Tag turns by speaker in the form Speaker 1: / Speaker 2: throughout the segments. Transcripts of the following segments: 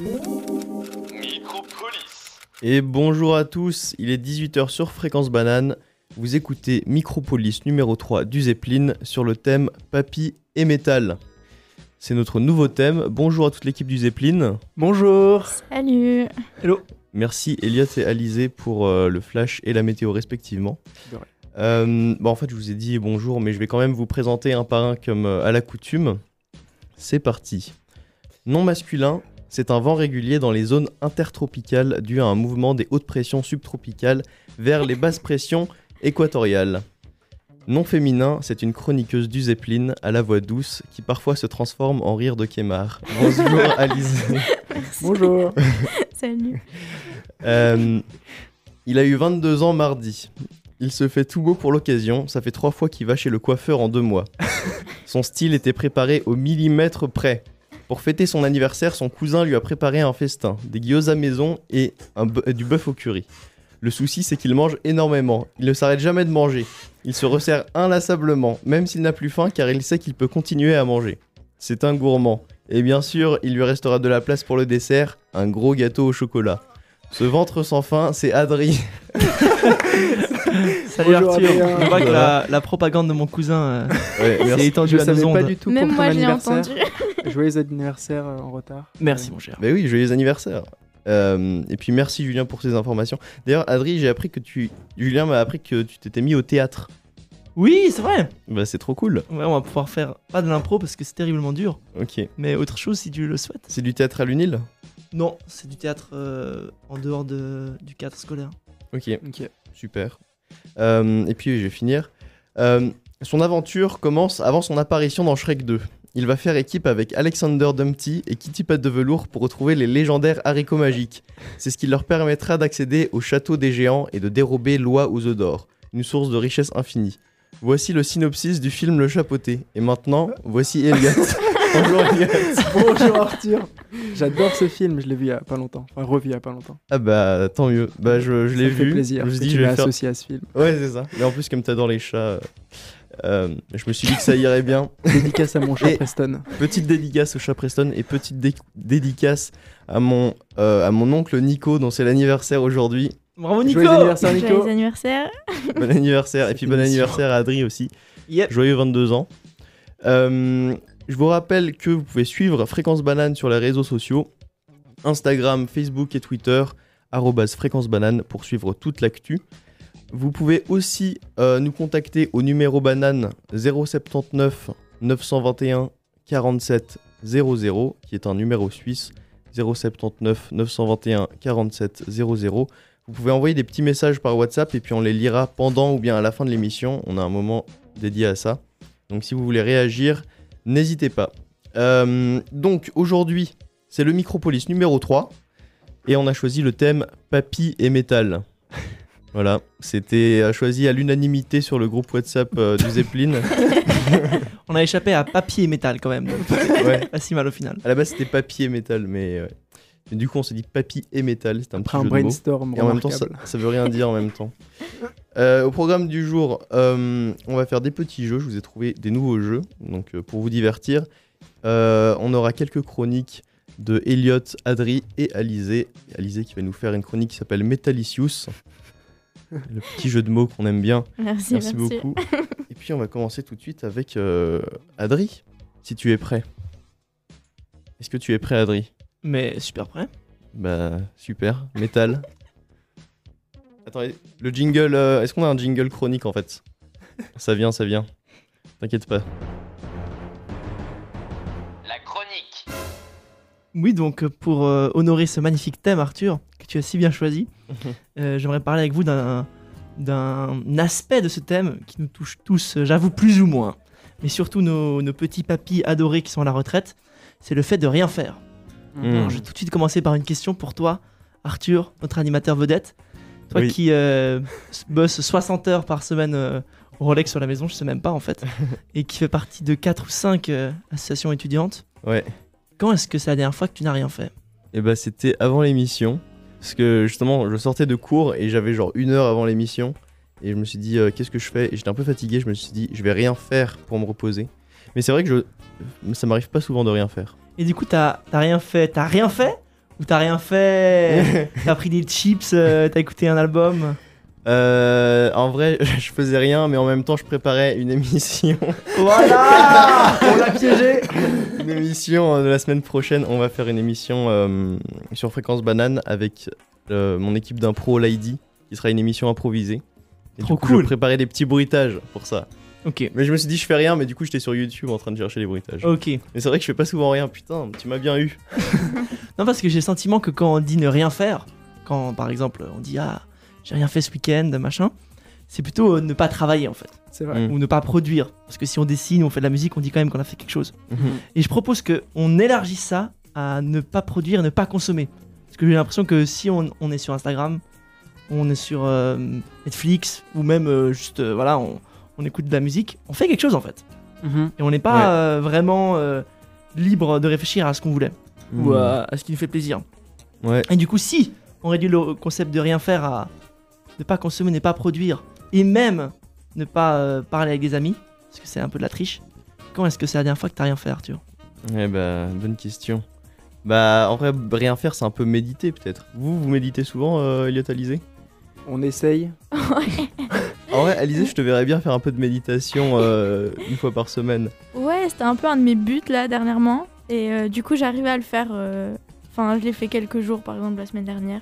Speaker 1: Micropolis.
Speaker 2: Et bonjour à tous, il est 18h sur Fréquence Banane. Vous écoutez Micropolis numéro 3 du Zeppelin sur le thème Papy et métal. C'est notre nouveau thème. Bonjour à toute l'équipe du Zeppelin.
Speaker 3: Bonjour
Speaker 4: Salut
Speaker 2: Merci Elliot et Alizé pour euh, le flash et la météo respectivement. Euh, bon, en fait, je vous ai dit bonjour, mais je vais quand même vous présenter un par un comme euh, à la coutume. C'est parti. Non masculin, c'est un vent régulier dans les zones intertropicales dû à un mouvement des hautes pressions subtropicales vers les basses pressions équatoriales. Non féminin, c'est une chroniqueuse du Zeppelin à la voix douce qui parfois se transforme en rire de Kemar. Bonjour Alizé.
Speaker 3: Bonjour
Speaker 4: Salut
Speaker 2: Euh, il a eu 22 ans mardi. Il se fait tout beau pour l'occasion, ça fait trois fois qu'il va chez le coiffeur en deux mois. Son style était préparé au millimètre près. Pour fêter son anniversaire, son cousin lui a préparé un festin, des gyoza maison et un du bœuf au curry. Le souci, c'est qu'il mange énormément. Il ne s'arrête jamais de manger. Il se resserre inlassablement, même s'il n'a plus faim, car il sait qu'il peut continuer à manger. C'est un gourmand. Et bien sûr, il lui restera de la place pour le dessert, un gros gâteau au chocolat. Ce ventre sans fin, c'est Adri.
Speaker 5: Salut
Speaker 3: Bonjour,
Speaker 5: Arthur,
Speaker 3: Adrien.
Speaker 5: on voit que la, la propagande de mon cousin euh,
Speaker 2: Ouais,
Speaker 5: étendue
Speaker 3: Je
Speaker 5: à nos ondes.
Speaker 3: pas du tout
Speaker 4: Même
Speaker 3: pour
Speaker 4: moi je
Speaker 3: anniversaire.
Speaker 4: entendu.
Speaker 3: Joyeux anniversaire euh, en retard.
Speaker 5: Merci mon cher.
Speaker 2: Bah oui, joyeux anniversaire. Euh, et puis merci Julien pour ces informations. D'ailleurs, Adri, j'ai appris que tu. Julien m'a appris que tu t'étais mis au théâtre.
Speaker 5: Oui, c'est vrai.
Speaker 2: Bah c'est trop cool.
Speaker 5: Ouais, on va pouvoir faire pas de l'impro parce que c'est terriblement dur,
Speaker 2: Ok.
Speaker 5: mais autre chose si tu le souhaites.
Speaker 2: C'est du théâtre à l'UNIL
Speaker 5: Non, c'est du théâtre euh, en dehors de, du cadre scolaire.
Speaker 2: Ok,
Speaker 3: Ok.
Speaker 2: super. Euh, et puis je vais finir. Euh, son aventure commence avant son apparition dans Shrek 2. Il va faire équipe avec Alexander Dumpty et Kitty Pat de Velours pour retrouver les légendaires haricots magiques. C'est ce qui leur permettra d'accéder au château des géants et de dérober l'oie aux œufs d'or, une source de richesse infinie. Voici le synopsis du film Le Chapeauté. Et maintenant, voici Elliot. Bonjour Elliot.
Speaker 3: Bonjour Arthur J'adore ce film, je l'ai vu il y a pas longtemps. Enfin, revu il y a pas longtemps.
Speaker 2: Ah bah tant mieux. Bah je, je
Speaker 3: Ça
Speaker 2: l'ai
Speaker 3: me fait
Speaker 2: vu.
Speaker 3: plaisir.
Speaker 2: Je me suis dit je vais
Speaker 3: m'as
Speaker 2: faire.
Speaker 3: associé à ce film.
Speaker 2: Ouais c'est ça. Mais en plus comme t'adores les chats, euh, euh, je me suis dit que ça irait bien.
Speaker 3: Dédicace à mon chat
Speaker 2: Et-
Speaker 3: Preston.
Speaker 2: Petite dédicace au chat Preston et petite dé- dédicace à mon, euh, à mon oncle Nico dont c'est l'anniversaire aujourd'hui.
Speaker 5: Bravo Nico
Speaker 3: Joyeux anniversaire Nico
Speaker 4: Joyeux anniversaire
Speaker 2: Bon anniversaire et puis bon anniversaire à Adri aussi.
Speaker 5: Yep.
Speaker 2: Joyeux 22 ans. Euh, je vous rappelle que vous pouvez suivre Fréquence Banane sur les réseaux sociaux Instagram, Facebook et Twitter Fréquence Banane pour suivre toute l'actu. Vous pouvez aussi euh, nous contacter au numéro banane 079 921 47 00 qui est un numéro suisse 079 921 47 00. Vous pouvez envoyer des petits messages par WhatsApp et puis on les lira pendant ou bien à la fin de l'émission. On a un moment dédié à ça. Donc si vous voulez réagir, n'hésitez pas. Euh, donc aujourd'hui, c'est le Micropolis numéro 3 et on a choisi le thème Papy et métal. Voilà, c'était choisi à l'unanimité sur le groupe WhatsApp euh, du Zeppelin.
Speaker 5: On a échappé à papier et métal quand même.
Speaker 2: ouais.
Speaker 5: Pas si mal au final.
Speaker 2: À la base, c'était papier et métal, mais, euh, mais du coup, on s'est dit papy et métal. C'était un
Speaker 3: Après
Speaker 2: petit
Speaker 3: un
Speaker 2: jeu de mots.
Speaker 3: brainstorm
Speaker 2: Et en même temps, ça, ça veut rien dire en même temps. Euh, au programme du jour, euh, on va faire des petits jeux. Je vous ai trouvé des nouveaux jeux, donc euh, pour vous divertir. Euh, on aura quelques chroniques de Elliot, Adri et Alizé. Alizé qui va nous faire une chronique qui s'appelle Metallicius. Le petit jeu de mots qu'on aime bien.
Speaker 4: Merci,
Speaker 2: Merci,
Speaker 4: merci.
Speaker 2: beaucoup. Et puis on va commencer tout de suite avec euh, Adri, si tu es prêt. Est-ce que tu es prêt, Adri?
Speaker 5: Mais super prêt.
Speaker 2: Bah super, métal. Attendez, le jingle, euh, est-ce qu'on a un jingle chronique en fait? Ça vient, ça vient. T'inquiète pas.
Speaker 5: Oui, donc euh, pour euh, honorer ce magnifique thème, Arthur, que tu as si bien choisi, euh, j'aimerais parler avec vous d'un d'un aspect de ce thème qui nous touche tous, j'avoue, plus ou moins, mais surtout nos, nos petits papis adorés qui sont à la retraite, c'est le fait de rien faire. Alors, je vais tout de suite commencer par une question pour toi, Arthur, notre animateur vedette. Toi
Speaker 2: Oui.
Speaker 5: qui euh, s- bosse 60 heures par semaine euh, au Rolex sur la maison, je sais même pas en fait, et qui fait partie de 4 ou 5 euh, associations étudiantes.
Speaker 2: Ouais.
Speaker 5: Quand est-ce que c'est la dernière fois que tu n'as rien fait
Speaker 2: Et bah c'était avant l'émission. Parce que justement, je sortais de cours et j'avais genre une heure avant l'émission. Et je me suis dit, euh, qu'est-ce que je fais? Et j'étais un peu fatigué, je me suis dit, je vais rien faire pour me reposer. Mais c'est vrai que je... ça m'arrive pas souvent de rien faire.
Speaker 5: Et du coup, t'as t'as rien fait T'as rien fait? Ou t'as rien fait? T'as pris des chips, euh, t'as écouté un album?
Speaker 2: Euh, en vrai, je faisais rien, mais en même temps, je préparais une émission.
Speaker 5: Voilà
Speaker 3: On l'a piégé
Speaker 2: une émission euh, de la semaine prochaine. On va faire une émission euh, sur Fréquence Banane avec euh, mon équipe d'impro Lady, qui sera une émission improvisée. Et
Speaker 5: Trop
Speaker 2: du coup,
Speaker 5: cool.
Speaker 2: Je préparais des petits bruitages pour ça.
Speaker 5: Ok,
Speaker 2: Mais je me suis dit, je fais rien, mais du coup, j'étais sur YouTube en train de chercher les bruitages.
Speaker 5: ok.
Speaker 2: Mais c'est vrai que je fais pas souvent rien. Putain, tu m'as bien eu.
Speaker 5: Non, parce que j'ai le sentiment que quand on dit ne rien faire, quand par exemple on dit ah, j'ai rien fait ce week-end, machin, c'est plutôt euh, ne pas travailler en fait,
Speaker 3: C'est vrai.
Speaker 2: Mm.
Speaker 5: ou ne pas produire. Parce que si on dessine ou on fait de la musique, on dit quand même qu'on a fait quelque chose.
Speaker 2: Mhm.
Speaker 5: Et je propose qu'on élargisse ça à ne pas produire, ne pas consommer. Parce que j'ai l'impression que si on, on est sur Instagram, on est sur euh, Netflix, ou même euh, juste, euh, voilà, on, on écoute de la musique, on fait quelque chose en fait.
Speaker 3: Mhm.
Speaker 5: Et on n'est pas
Speaker 2: Ouais.
Speaker 5: euh, vraiment euh, libre de réfléchir à ce qu'on voulait, ou à, à ce qui nous fait plaisir.
Speaker 2: Ouais.
Speaker 5: Et du coup, si on réduit le concept de rien faire à ne pas consommer, ne pas produire, et même ne pas euh, parler avec des amis, parce que c'est un peu de la triche, quand est-ce que c'est la dernière fois que t'as rien fait, Arthur?
Speaker 2: Ouais, bah, bonne question. Bah, en vrai, rien faire, c'est un peu méditer peut-être. Vous, vous méditez souvent, euh, Elliot Alizé?
Speaker 3: On essaye.
Speaker 2: En vrai, Alizé, je te verrais bien faire un peu de méditation euh, une fois par semaine.
Speaker 4: Ouais, c'était un peu un de mes buts là dernièrement. Et euh, du coup, j'arrivais à le faire. euh, Enfin, je l'ai fait quelques jours par exemple la semaine dernière.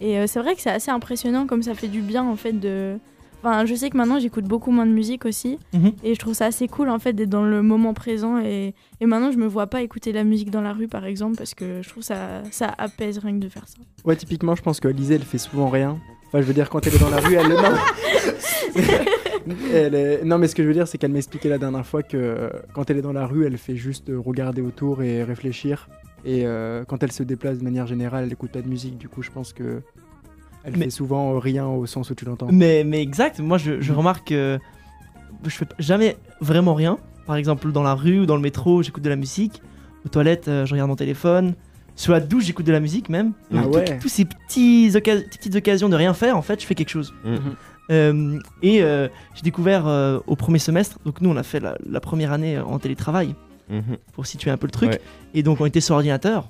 Speaker 4: Et euh, c'est vrai que c'est assez impressionnant comme ça fait du bien en fait de. Enfin, je sais que maintenant j'écoute beaucoup moins de musique aussi.
Speaker 5: Mhm.
Speaker 4: Et je trouve ça assez cool en fait d'être dans le moment présent. Et, et maintenant, je me vois pas écouter la musique dans la rue par exemple parce que je trouve ça, ça apaise rien que de faire ça.
Speaker 3: Ouais, typiquement, je pense que Lisée, elle fait souvent rien. Enfin, je veux dire, quand elle est dans la rue, elle. Non, Elle est- non mais ce que je veux dire, c'est qu'elle m'expliquait la dernière fois que euh, quand elle est dans la rue, elle fait juste euh, regarder autour et réfléchir. Et euh, quand elle se déplace de manière générale, elle écoute pas de musique. Du coup, je pense que. Elle
Speaker 5: Mais-
Speaker 3: fait souvent euh, rien au sens où tu l'entends.
Speaker 5: Mais, mais exact, moi je, je
Speaker 3: Mhm.
Speaker 5: remarque que je fais jamais vraiment rien. Par exemple, dans la rue ou dans le métro, j'écoute de la musique. Aux toilettes, euh, je regarde mon téléphone. Sur la douche, j'écoute de la musique même.
Speaker 3: Ah ouais.
Speaker 5: Tous ces petits petites occasions de rien faire, en fait, je fais quelque chose.
Speaker 2: Mhm.
Speaker 5: Euh, et euh, j'ai découvert euh, au premier semestre, donc nous on a fait la, la première année en télétravail,
Speaker 2: Mhm.
Speaker 5: pour situer un peu le truc.
Speaker 2: Ouais.
Speaker 5: Et donc on était sur ordinateur.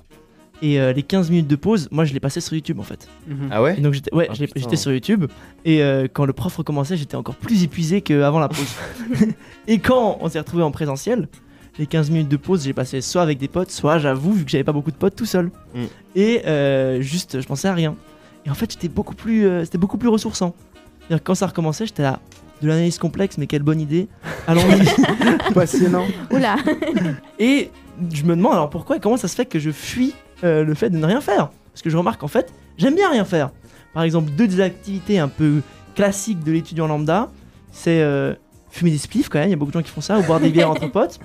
Speaker 5: Et euh, les 15 minutes de pause, moi je les passais sur YouTube en fait.
Speaker 3: Mhm.
Speaker 2: Ah ouais
Speaker 5: Et donc j'étais ouais,
Speaker 2: Ah, putain.
Speaker 5: j'étais sur YouTube et euh, quand le prof recommençait, j'étais encore plus épuisé qu'avant la pause. et quand on s'est retrouvé en présentiel, les 15 minutes de pause, j'ai passé soit avec des potes, soit j'avoue vu que j'avais pas beaucoup de potes tout seul.
Speaker 2: Mm.
Speaker 5: Et euh, juste je pensais à rien. Et en fait, j'étais beaucoup plus euh, c'était beaucoup plus ressourçant. C'est-à-dire que quand ça recommençait, j'étais là de l'analyse complexe, mais quelle bonne idée. Allons-y.
Speaker 3: Passionnant.
Speaker 4: Oula
Speaker 5: Et je me demande alors pourquoi et comment ça se fait que je fuis euh, le fait de ne rien faire. Parce que je remarque en fait, j'aime bien rien faire. Par exemple, deux des activités un peu classiques de l'étudiant lambda, c'est euh, fumer des spliffs quand même, il y a beaucoup de gens qui font ça, ou boire des bières entre potes.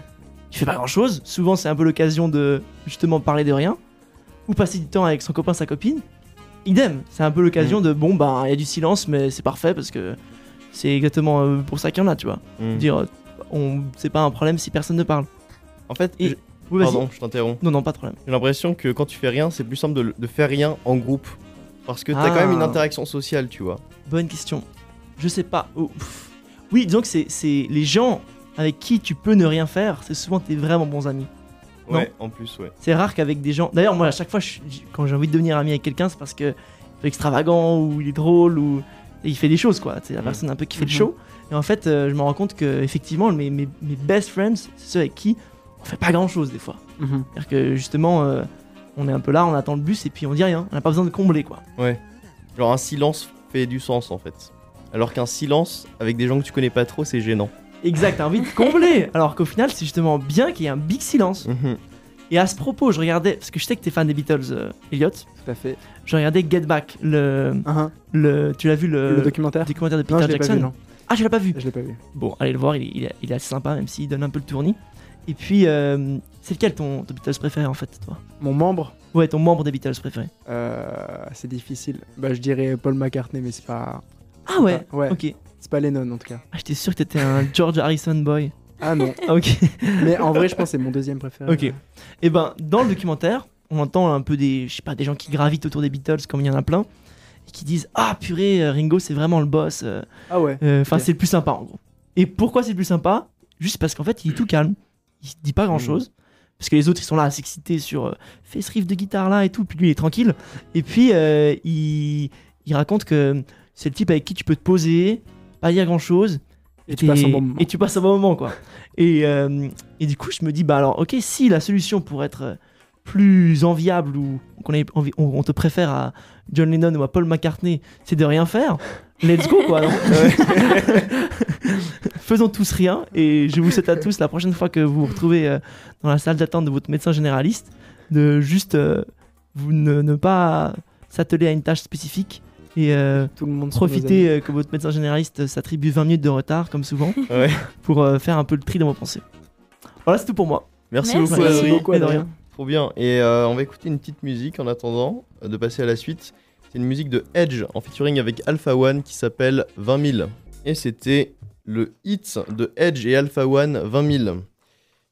Speaker 5: Tu fais pas grand chose, souvent c'est un peu l'occasion de justement parler de rien, ou passer du temps avec son copain, sa copine. Idem, c'est un peu l'occasion de bon, ben il y a du silence, mais c'est parfait parce que c'est exactement euh, pour ça qu'il y en a, tu vois.
Speaker 2: Mhm.
Speaker 5: Dire, on, c'est pas un problème si personne ne parle.
Speaker 2: En fait,
Speaker 5: Et- Oui,
Speaker 2: pardon, je t'interromps.
Speaker 5: Non, non, pas de problème.
Speaker 2: J'ai l'impression que quand tu fais rien, c'est plus simple de, faire rien en groupe. Parce que t'as
Speaker 5: Ah.
Speaker 2: quand même une interaction sociale, tu vois.
Speaker 5: Bonne question. Je sais pas. Oh. Oui, disons que c'est, les gens avec qui tu peux ne rien faire, c'est souvent tes vraiment bons amis. Non.
Speaker 2: Ouais, en plus, ouais.
Speaker 5: C'est rare qu'avec des gens. D'ailleurs, moi, à chaque fois, je- quand j'ai envie de devenir ami avec quelqu'un, c'est parce que il est extravagant ou il est drôle ou il fait des choses, quoi. C'est la
Speaker 2: Mhm.
Speaker 5: personne un peu qui fait le
Speaker 3: Mhm.
Speaker 5: show. Et en fait, euh, je me rends compte que effectivement, mes, mes, mes best friends, c'est ceux avec qui on fait pas grand chose des fois.
Speaker 3: Mhm.
Speaker 5: C'est-à-dire que justement, euh, on est un peu là, on attend le bus et puis on dit rien. On n'a pas besoin de combler, quoi.
Speaker 2: Genre un silence fait du sens en fait. Alors qu'un silence avec des gens que tu connais pas trop, c'est gênant.
Speaker 5: Exact, t'as envie de combler. Alors qu'au final, c'est justement bien qu'il y ait un big silence.
Speaker 2: Mhm.
Speaker 5: Et à ce propos, je regardais, parce que je sais que t'es fan des Beatles, euh, Elliot,
Speaker 3: Tout à fait.
Speaker 5: je regardais Get Back, le,
Speaker 3: Mhm.
Speaker 5: le tu l'as vu le,
Speaker 3: le documentaire
Speaker 5: documentaire de
Speaker 3: Non,
Speaker 5: Peter
Speaker 3: je l'ai pas
Speaker 5: Jackson
Speaker 3: vu, non.
Speaker 5: Ah, tu l'as pas vu
Speaker 3: Je l'ai pas vu.
Speaker 5: Bon, allez le voir, il est, il est- il est assez sympa, même s'il donne un peu le tournis. Et puis, euh, c'est lequel ton, ton Beatles préféré en fait, toi?
Speaker 3: Mon membre,
Speaker 5: Ouais, ton membre des Beatles préféré.
Speaker 3: euh, c'est difficile. Bah, je dirais Paul McCartney, mais c'est pas.
Speaker 5: Ah ouais,
Speaker 3: ouais.
Speaker 5: Ok.
Speaker 3: C'est pas Lennon en tout cas.
Speaker 5: Ah, j'étais sûr que t'étais un George Harrison boy.
Speaker 3: Ah non.
Speaker 5: Ah, ok.
Speaker 3: mais en vrai, je pense que c'est mon deuxième préféré.
Speaker 5: Ok. Et ben, dans le documentaire, on entend un peu des, je sais pas, des gens qui gravitent autour des Beatles, comme il y en a plein, et qui disent Ah purée, euh, Ringo, c'est vraiment le boss.
Speaker 3: Ah ouais.
Speaker 5: euh, Enfin, c'est le plus sympa en gros. Et pourquoi c'est le plus sympa? Juste parce qu'en fait, il est tout calme. Il dit pas grand chose. parce que les autres ils sont là à s'exciter sur euh, fais ce riff de guitare là et tout, puis lui il est tranquille. Et puis euh, il, il raconte que c'est le type avec qui tu peux te poser, pas dire grand chose.
Speaker 3: Et tu passes un bon moment.
Speaker 5: Et tu passes un bon moment quoi. Et, euh, et du coup je me dis bah alors ok si la solution pour être euh, plus enviable ou qu'on on te préfère à John Lennon ou à Paul McCartney, c'est de rien faire. Let's go quoi. non Faisons tous rien et je vous souhaite à tous la prochaine fois que vous vous retrouvez euh, dans la salle d'attente de votre médecin généraliste de juste euh, vous ne, ne pas s'atteler à une tâche spécifique et euh,
Speaker 3: Tout le monde. sont nos
Speaker 5: profiter euh, que votre médecin généraliste s'attribue 20 minutes de retard comme souvent
Speaker 2: Ouais.
Speaker 5: pour euh, faire un peu le tri dans vos pensées. Voilà, c'est tout pour moi.
Speaker 2: Merci,
Speaker 4: Merci.
Speaker 2: beaucoup,
Speaker 4: Merci
Speaker 2: Adrien. Trop bien. Et euh, on va écouter une petite musique en attendant de passer à la suite. C'est une musique de Edge en featuring avec Alpha One qui s'appelle 20 000. Et c'était le hit de Edge et Alpha One 20 000.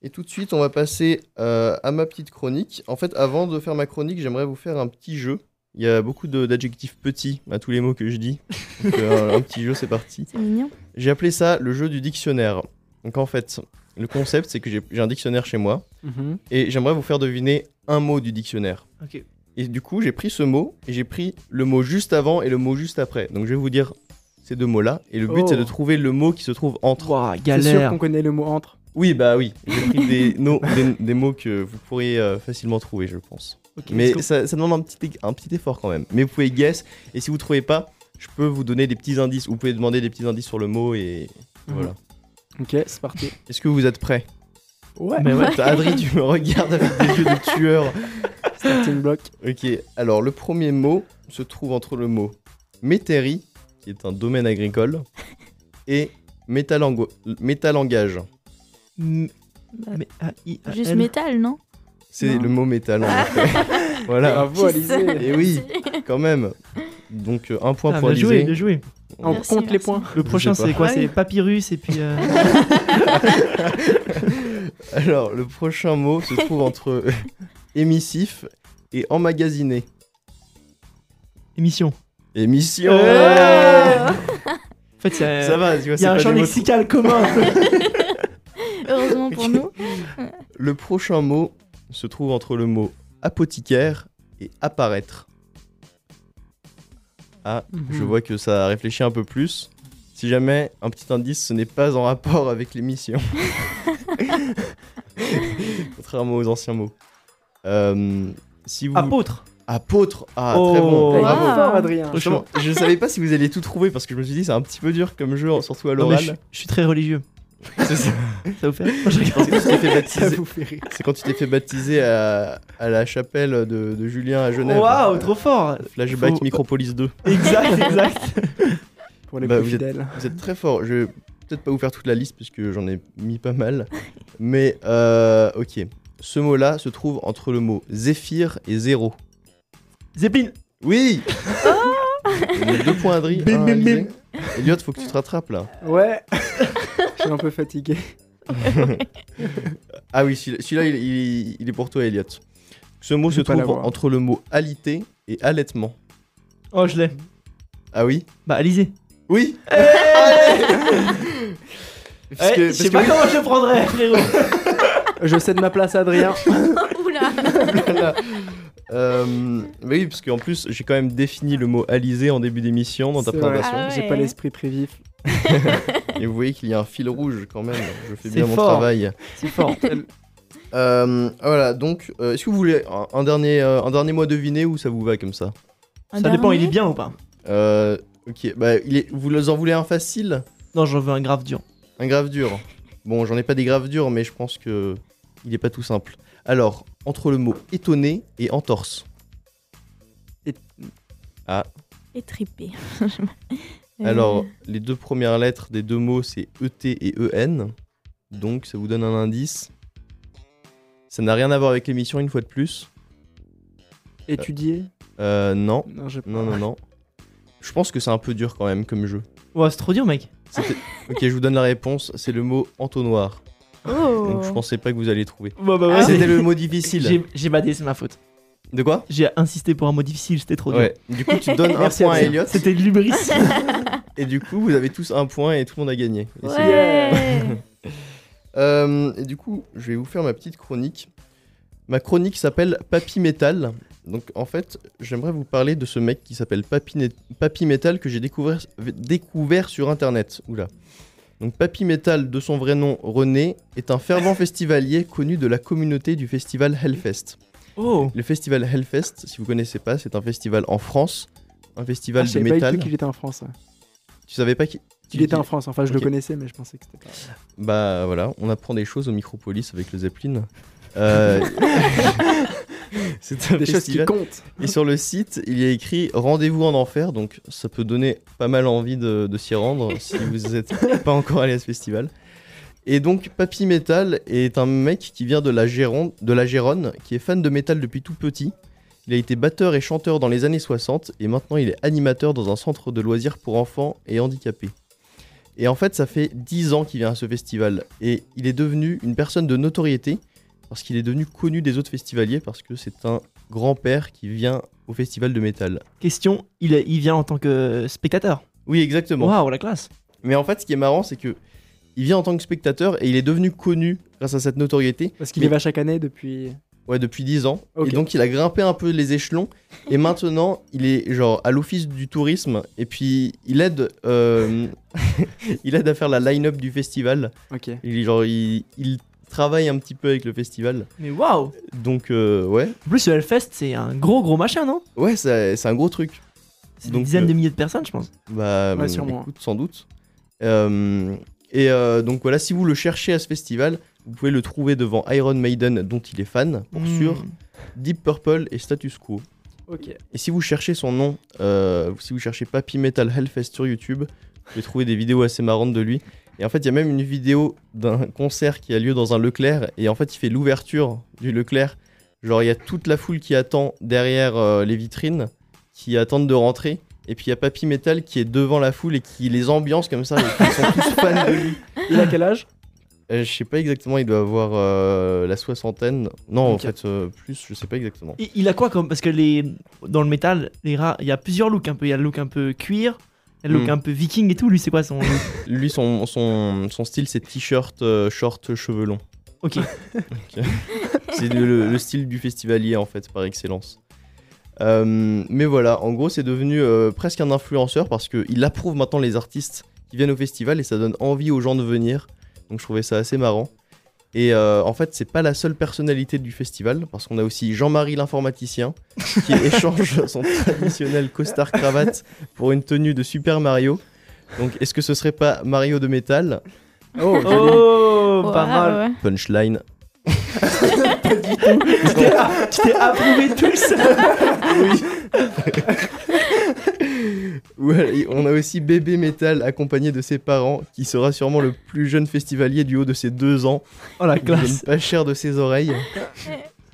Speaker 2: Et tout de suite, on va passer euh, à ma petite chronique. En fait, avant de faire ma chronique, j'aimerais vous faire un petit jeu. Il y a beaucoup d'adjectifs petits à tous les mots que je dis. Donc, euh, un petit jeu, c'est parti.
Speaker 4: C'est mignon.
Speaker 2: J'ai appelé ça le jeu du dictionnaire. Donc en fait, le concept, c'est que j'ai un dictionnaire chez moi
Speaker 3: Mhm.
Speaker 2: et j'aimerais vous faire deviner un mot du dictionnaire.
Speaker 5: Ok.
Speaker 2: Et du coup, j'ai pris ce mot et j'ai pris le mot juste avant et le mot juste après. Donc je vais vous dire ces deux mots-là et le but
Speaker 3: Oh.
Speaker 2: c'est de trouver le mot qui se trouve entre.
Speaker 5: Ouah,
Speaker 3: C'est sûr
Speaker 5: galère.
Speaker 3: qu'on connaît le mot entre.
Speaker 2: Oui, bah oui, j'ai pris des, no- des, des mots que vous pourriez euh, facilement trouver, je pense. Mais
Speaker 5: let's go.
Speaker 2: ça, ça demande un petit, un petit effort quand même. Mais vous pouvez guess et si vous trouvez pas, je peux vous donner des petits indices. Vous pouvez demander des petits indices sur le mot et
Speaker 3: Mhm.
Speaker 2: voilà.
Speaker 3: Ok, c'est parti.
Speaker 2: Est-ce que vous êtes prêts?
Speaker 3: Ouais.
Speaker 5: Mais ouais.
Speaker 2: Adri, tu me regardes avec des yeux de tueur.
Speaker 3: Starting block.
Speaker 2: Ok, alors le premier mot se trouve entre le mot métairie, qui est un domaine agricole, et métalango- métalangage.
Speaker 5: M-
Speaker 4: Bah,
Speaker 5: mais- ah, I- A-
Speaker 4: Juste métal, non?
Speaker 2: C'est le mot métal en effet. voilà,
Speaker 3: Bravo, Alizé.
Speaker 2: Et oui. quand même. Donc euh, un point
Speaker 5: Ah,
Speaker 2: pour
Speaker 5: bien joué,
Speaker 2: Alizé.
Speaker 5: bien joué.
Speaker 3: On
Speaker 4: Merci,
Speaker 3: compte les points.
Speaker 5: Le prochain c'est quoi?
Speaker 3: Ah
Speaker 5: C'est papyrus et puis. euh,
Speaker 2: Alors le prochain mot se trouve entre émissif et emmagasiné.
Speaker 5: émission.
Speaker 2: Émission
Speaker 5: Ouais. En fait, c'est-
Speaker 2: Ça va, tu vois,
Speaker 5: il y
Speaker 2: c'est
Speaker 5: a un
Speaker 2: pas
Speaker 5: champ
Speaker 2: des mots
Speaker 5: lexical commun.
Speaker 4: Heureusement pour nous.
Speaker 2: Le prochain mot se trouve entre le mot apothicaire et apparaître. Ah, je
Speaker 3: Mhm.
Speaker 2: vois que ça réfléchit un peu plus. Si jamais, un petit indice, ce n'est pas en rapport avec l'émission. Contrairement aux anciens mots. Euh, si vous...
Speaker 5: Apôtre.
Speaker 2: Apôtre Ah,
Speaker 5: Oh.
Speaker 2: très bon.
Speaker 3: Ouais,
Speaker 2: Bravo.
Speaker 3: fort, Adrien.
Speaker 2: Franchement, je savais pas si vous alliez tout trouver parce que je me suis dit c'est un petit peu dur comme jeu, surtout à
Speaker 5: je,
Speaker 2: l'oral.
Speaker 5: je suis très religieux.
Speaker 2: C'est ça.
Speaker 5: Ça vous fait rire.
Speaker 2: C'est quand tu t'es fait baptiser à, à la chapelle de, de Julien à Genève.
Speaker 5: Waouh, trop fort.
Speaker 2: Flashback
Speaker 5: Faut-
Speaker 2: Micropolis 2.
Speaker 5: Exact, exact.
Speaker 3: Pour les
Speaker 2: Bah,
Speaker 3: plus
Speaker 2: vous êtes-
Speaker 3: fidèles.
Speaker 2: Vous êtes très fort. Je vais peut-être pas vous faire toute la liste parce que j'en ai mis pas mal. Mais euh, ok. Ce mot-là se trouve entre le mot zéphyr et zéro.
Speaker 5: Zeppelin.
Speaker 2: Oui Donc, Deux points Adri.
Speaker 5: Bim, bim, bim.
Speaker 2: Elliot, faut que tu te rattrapes là.
Speaker 3: Ouais. Je suis un peu fatigué.
Speaker 2: Ah oui, celui- celui-là, il, il- il est pour toi, Elliot. Ce mot se trouve entre le mot alité et allaitement.
Speaker 5: Oh, je l'ai.
Speaker 2: Ah oui?
Speaker 5: Bah, Alizé.
Speaker 2: Oui
Speaker 5: Eh,
Speaker 2: Parce que-
Speaker 5: je
Speaker 2: parce
Speaker 5: sais pas
Speaker 2: oui.
Speaker 5: comment je le prendrais, frérot.
Speaker 3: Je cède ma place à Adrien.
Speaker 4: Oula.
Speaker 2: Voilà. Euh, mais oui, parce qu'en plus, j'ai quand même défini le mot alisé en début d'émission dans ta présentation.
Speaker 4: Ah ouais.
Speaker 3: J'ai pas l'esprit très vif.
Speaker 2: Et vous voyez qu'il y a un fil rouge quand même. Je fais bien mon
Speaker 5: fort.
Speaker 2: travail.
Speaker 5: C'est fort.
Speaker 2: Euh, voilà, donc, euh, est-ce que vous voulez un, un dernier, euh, un dernier mot à deviner ou ça vous va comme ça?
Speaker 4: Un
Speaker 5: Ça dépend, il est
Speaker 4: dernier
Speaker 5: bien ou pas?
Speaker 2: Euh, Ok, bah, il est, vous en voulez un facile?
Speaker 5: Non, j'en veux un grave dur.
Speaker 2: Un grave dur Bon, j'en ai pas des graves durs, mais je pense que il est pas tout simple. Alors, entre le mot étonné et entorse.
Speaker 4: Étripé.
Speaker 2: Alors, les deux premières lettres des deux mots, c'est ET et EN. Donc, ça vous donne un indice. Ça n'a rien à voir avec l'émission, une fois de plus.
Speaker 3: Étudier?
Speaker 2: Euh, non,
Speaker 3: Non, j'ai pas.
Speaker 2: non, non, non. Je pense que c'est un peu dur quand même comme jeu.
Speaker 5: Ouais, c'est trop dur, mec.
Speaker 2: C'était- ok, je vous donne la réponse. C'est le mot entonnoir.
Speaker 4: Oh.
Speaker 2: Donc, je pensais pas que vous alliez trouver.
Speaker 5: Bah, bah,
Speaker 4: Ah,
Speaker 2: C'était le mot difficile.
Speaker 5: J'ai j'ai badé, c'est ma faute.
Speaker 2: De quoi?
Speaker 5: J'ai insisté pour un mot difficile, c'était trop dur.
Speaker 2: Ouais. Du coup, tu donnes un
Speaker 3: Merci,
Speaker 2: point à. Elliot.
Speaker 5: C'était de l'ubris.
Speaker 2: Et du coup, vous avez tous un point et tout le monde a gagné. Et c'est
Speaker 4: Ouais.
Speaker 2: Euh, et du coup, je vais vous faire ma petite chronique. Ma chronique s'appelle Papy Metal. Donc en fait, j'aimerais vous parler de ce mec qui s'appelle Papy, Papy Metal que j'ai découvert, découvert sur internet. Oula. Donc Papy Metal, de son vrai nom René, est un fervent festivalier connu de la communauté du festival Hellfest.
Speaker 5: Oh
Speaker 2: Le festival Hellfest, si vous connaissez pas, c'est un festival en France, un
Speaker 3: Ah,
Speaker 2: festival
Speaker 3: je
Speaker 2: de
Speaker 3: savais
Speaker 2: métal.
Speaker 3: tout qu'il était en France. ouais.
Speaker 2: Tu savais pas qui
Speaker 3: Il était en France, enfin je le connaissais, mais je pensais que c'était pas.
Speaker 2: Bah voilà, on apprend des choses au Micropolis avec le Zeppelin. Euh, c'est un
Speaker 3: Des choses qui comptent.
Speaker 2: Et sur le site, il y a écrit Rendez-vous en enfer, donc ça peut donner pas mal envie de, de s'y rendre si vous n'êtes pas encore allé à ce festival. Et donc, Papy Metal est un mec qui vient de la, Géronde, de la Géronne, qui est fan de métal depuis tout petit. Il a été batteur et chanteur dans les années 60 et maintenant il est animateur dans un centre de loisirs pour enfants et handicapés. Et en fait, ça fait 10 ans qu'il vient à ce festival et il est devenu une personne de notoriété parce qu'il est devenu connu des autres festivaliers parce que c'est un grand-père qui vient au festival de métal.
Speaker 5: Question, il, vient en tant que spectateur.
Speaker 2: Oui, exactement.
Speaker 5: Waouh, la classe.
Speaker 2: Mais en fait, ce qui est marrant, c'est que il vient en tant que spectateur et il est devenu connu grâce à cette notoriété
Speaker 3: Parce qu'il
Speaker 2: Mais-
Speaker 3: y va chaque année depuis.
Speaker 2: ouais, depuis 10 ans. Et donc, il a grimpé un peu les échelons. et maintenant, il est genre à l'office du tourisme. Et puis, il aide, euh, il aide à faire la line-up du festival.
Speaker 3: Ok.
Speaker 2: Il, genre, il, il travaille un petit peu avec le festival.
Speaker 5: Mais waouh
Speaker 2: Donc, euh, ouais.
Speaker 5: En plus, le Hellfest, c'est un gros gros machin, non?
Speaker 2: Ouais, c'est un gros truc.
Speaker 5: C'est des dizaines
Speaker 2: euh,
Speaker 5: de milliers de personnes, je pense.
Speaker 2: Bah,
Speaker 3: Ouais, sûrement.
Speaker 2: écoute, sans doute. Euh, et donc voilà, si vous le cherchez à ce festival, vous pouvez le trouver devant Iron Maiden, dont il est fan, pour
Speaker 5: Hmm.
Speaker 2: sûr, Deep Purple et Status Quo.
Speaker 3: Ok.
Speaker 2: Et si vous cherchez son nom, si vous cherchez Papy Metal Hellfest sur YouTube, pouvez trouver des vidéos assez marrantes de lui. Et en fait, il y a même une vidéo d'un concert qui a lieu dans un Leclerc. Et en fait, il fait l'ouverture du Leclerc. Genre, il y a toute la foule qui attend derrière euh, les vitrines, qui attendent de rentrer. Et puis, il y a Papy Metal qui est devant la foule et qui les ambiance comme ça. Et ils sont tous fans de lui.
Speaker 3: Il a quel âge?
Speaker 2: Euh, je sais pas exactement, il doit avoir euh, la soixantaine. Non, en fait, euh, plus, je sais pas exactement.
Speaker 5: Il a quoi comme. Parce que les, dans le métal, les rats, il y a plusieurs looks un peu. Il y a le look un peu cuir, il y a le look
Speaker 2: Hmm.
Speaker 5: un peu viking et tout. Lui, c'est quoi son
Speaker 2: Lui, son, son, son style, c'est t-shirt, euh, short, cheveux longs.
Speaker 5: Ok.
Speaker 2: C'est le style du festivalier, en fait, par excellence. Euh, mais voilà, en gros, c'est devenu euh, presque un influenceur parce qu'il approuve maintenant les artistes qui viennent au festival et ça donne envie aux gens de venir. Donc, je trouvais ça assez marrant. Et euh, en fait, c'est pas la seule personnalité du festival parce qu'on a aussi Jean-Marie l'informaticien qui échange son traditionnel costard cravate pour une tenue de Super Mario. Donc, est-ce que ce serait pas Mario de métal?
Speaker 3: Oh.
Speaker 5: Oh,
Speaker 4: Ouais,
Speaker 5: pas mal.
Speaker 4: ouais.
Speaker 2: Punchline.
Speaker 5: Tu t'es- tu t'es approuvé tout seul.
Speaker 2: Ouais, on a aussi Bébé Metal accompagné de ses parents, qui sera sûrement le plus jeune festivalier du haut de ses deux ans.
Speaker 5: Oh la classe.
Speaker 2: pas cher de ses oreilles.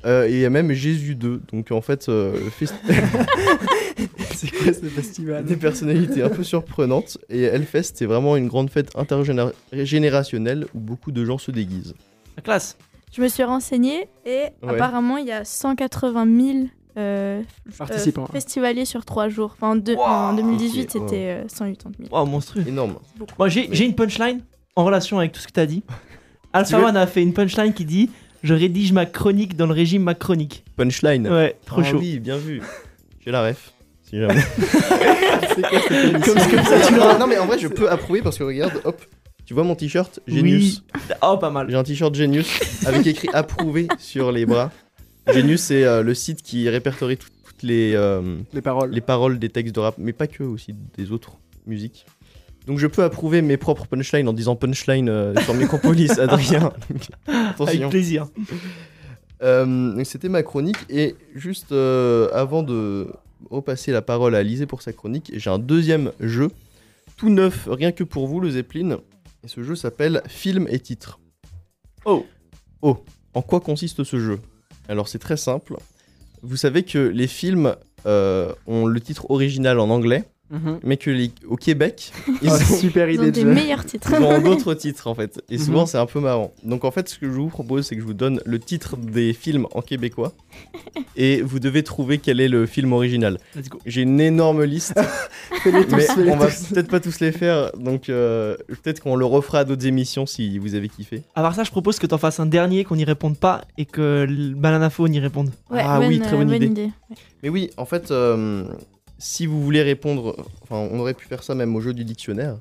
Speaker 2: Euh, et il y a même Jésus 2, donc en fait, euh, le fest-
Speaker 3: C'est quoi ce festival
Speaker 2: des personnalités un peu surprenantes. Et Hellfest, c'est vraiment une grande fête intergénérationnelle où beaucoup de gens se déguisent.
Speaker 5: La classe.
Speaker 4: Je me suis renseignée et
Speaker 2: Ouais.
Speaker 4: apparemment il y a 180 000 euh, euh, festivaliers sur 3 jours. Enfin, en, deux-
Speaker 5: Wow.
Speaker 4: en 2018
Speaker 2: Ok,
Speaker 4: c'était euh, 180 000.
Speaker 5: Waouh, monstrueux.
Speaker 2: Énorme.
Speaker 5: Moi, j'ai
Speaker 2: Mais-
Speaker 5: une punchline en relation avec tout ce que t'as dit. Alpha
Speaker 2: Tu veux-
Speaker 5: One a fait une punchline qui dit Je rédige ma chronique dans le régime macronique.
Speaker 2: Punchline.
Speaker 5: Ouais, trop
Speaker 2: Ah
Speaker 5: chaud.
Speaker 2: oui, bien vu. J'ai la ref. Si jamais.
Speaker 3: C'est quoi cette émission
Speaker 5: Comme, comme ça, tu
Speaker 2: non, mais en vrai, je peux approuver parce que regarde, hop. Tu vois mon t-shirt Genius.
Speaker 5: Oui. Oh, pas mal.
Speaker 2: J'ai un t-shirt Genius avec écrit approuvé sur les bras. Genius, c'est euh, le site qui répertorie tout- toutes les, euh,
Speaker 3: Les paroles.
Speaker 2: les paroles des textes de rap, mais pas que, aussi des autres musiques. Donc je peux approuver mes propres punchlines en disant punchline euh, sur Micropolis, Adrien. Attention.
Speaker 5: Avec plaisir.
Speaker 2: Euh, donc c'était ma chronique et juste euh, avant de repasser la parole à Alizé pour sa chronique, j'ai un deuxième jeu tout neuf, rien que pour vous, le Zeppelin. Et ce jeu s'appelle Film et titre.
Speaker 5: Oh.
Speaker 2: Oh, en quoi consiste ce jeu? Alors c'est très simple. Vous savez que les films euh, ont le titre original en anglais
Speaker 3: Mhm.
Speaker 2: mais que les... au Québec, ils
Speaker 3: Oh,
Speaker 2: ont,
Speaker 3: super
Speaker 4: Ils ont des
Speaker 3: jeu.
Speaker 4: meilleurs titres.
Speaker 2: ils ont d'autres titres en fait. Et souvent
Speaker 3: Mhm.
Speaker 2: c'est un peu marrant. Donc en fait ce que je vous propose c'est que je vous donne le titre des films en québécois et vous devez trouver quel est le film original.
Speaker 5: Let's go.
Speaker 2: J'ai une énorme liste,
Speaker 3: tous,
Speaker 2: mais on va peut-être pas tous les faire. Donc euh, peut-être qu'on le refera à d'autres émissions si vous avez kiffé.
Speaker 5: À part ça, je propose que t'en fasses un dernier, qu'on n'y réponde pas et que le Bananafo n'y réponde.
Speaker 4: Ouais,
Speaker 2: Ah oui, très bonne idée.
Speaker 4: idée.
Speaker 2: Mais oui, en fait, euh, si vous voulez répondre, enfin, on aurait pu faire ça même au jeu du dictionnaire.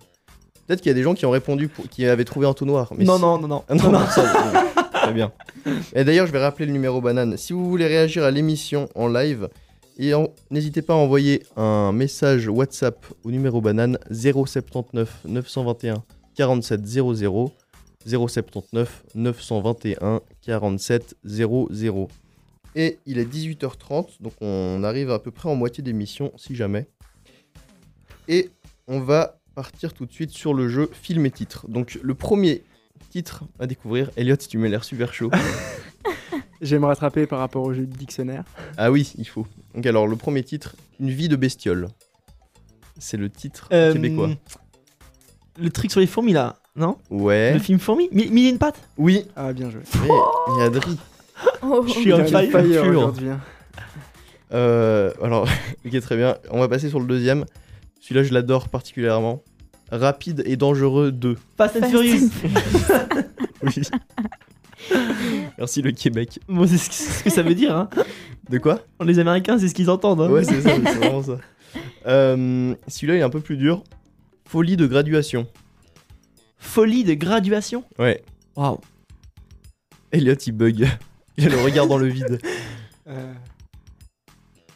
Speaker 2: Peut-être qu'il y a des gens qui ont répondu, pour- qui avaient trouvé entonnoir. Mais
Speaker 5: non,
Speaker 2: si-
Speaker 5: non, non, non,
Speaker 2: Ah non, non, ça, oui. très bien. Et d'ailleurs, je vais rappeler le numéro banane. Si vous voulez réagir à l'émission en live, et en- n'hésitez pas à envoyer un message WhatsApp au numéro banane 079 921 47 00 079 921 47 00. Et il est 18h30, donc on arrive à peu près en moitié d'émission, si jamais. Et on va partir tout de suite sur le jeu film et titre. Donc le premier titre à découvrir, Elliot, tu m'as l'air super chaud.
Speaker 3: Je vais me rattraper par rapport au jeu de dictionnaire.
Speaker 2: ah oui, il faut. Donc alors le premier titre, Une vie de bestiole. C'est le titre
Speaker 5: Euh,
Speaker 2: québécois.
Speaker 5: Le truc sur les fourmis là, non?
Speaker 2: Ouais.
Speaker 5: Le film fourmi Mi- Mille et une pattes?
Speaker 2: Oui.
Speaker 3: Ah, bien joué.
Speaker 2: Mais, mais Adri.
Speaker 4: Oh,
Speaker 5: Je suis on fire,
Speaker 3: fire aujourd'hui, hein.
Speaker 2: Euh, alors, ok, très bien. On va passer sur le deuxième. Celui-là, je l'adore particulièrement. Rapide et dangereux 2.
Speaker 5: Fast and Furious
Speaker 2: Oui. Merci le Québec.
Speaker 5: Bon, c'est ce que- c'est ce que ça veut dire, hein.
Speaker 2: De quoi?
Speaker 5: Les Américains, c'est ce qu'ils entendent. Hein.
Speaker 2: Ouais, c'est ça, c'est vraiment ça. Euh, Celui-là, il est un peu plus dur. Folie de graduation.
Speaker 5: Folie de graduation?
Speaker 2: Ouais.
Speaker 5: Waouh.
Speaker 2: Elliot, il bug. Il a le regard dans le vide.
Speaker 3: Euh,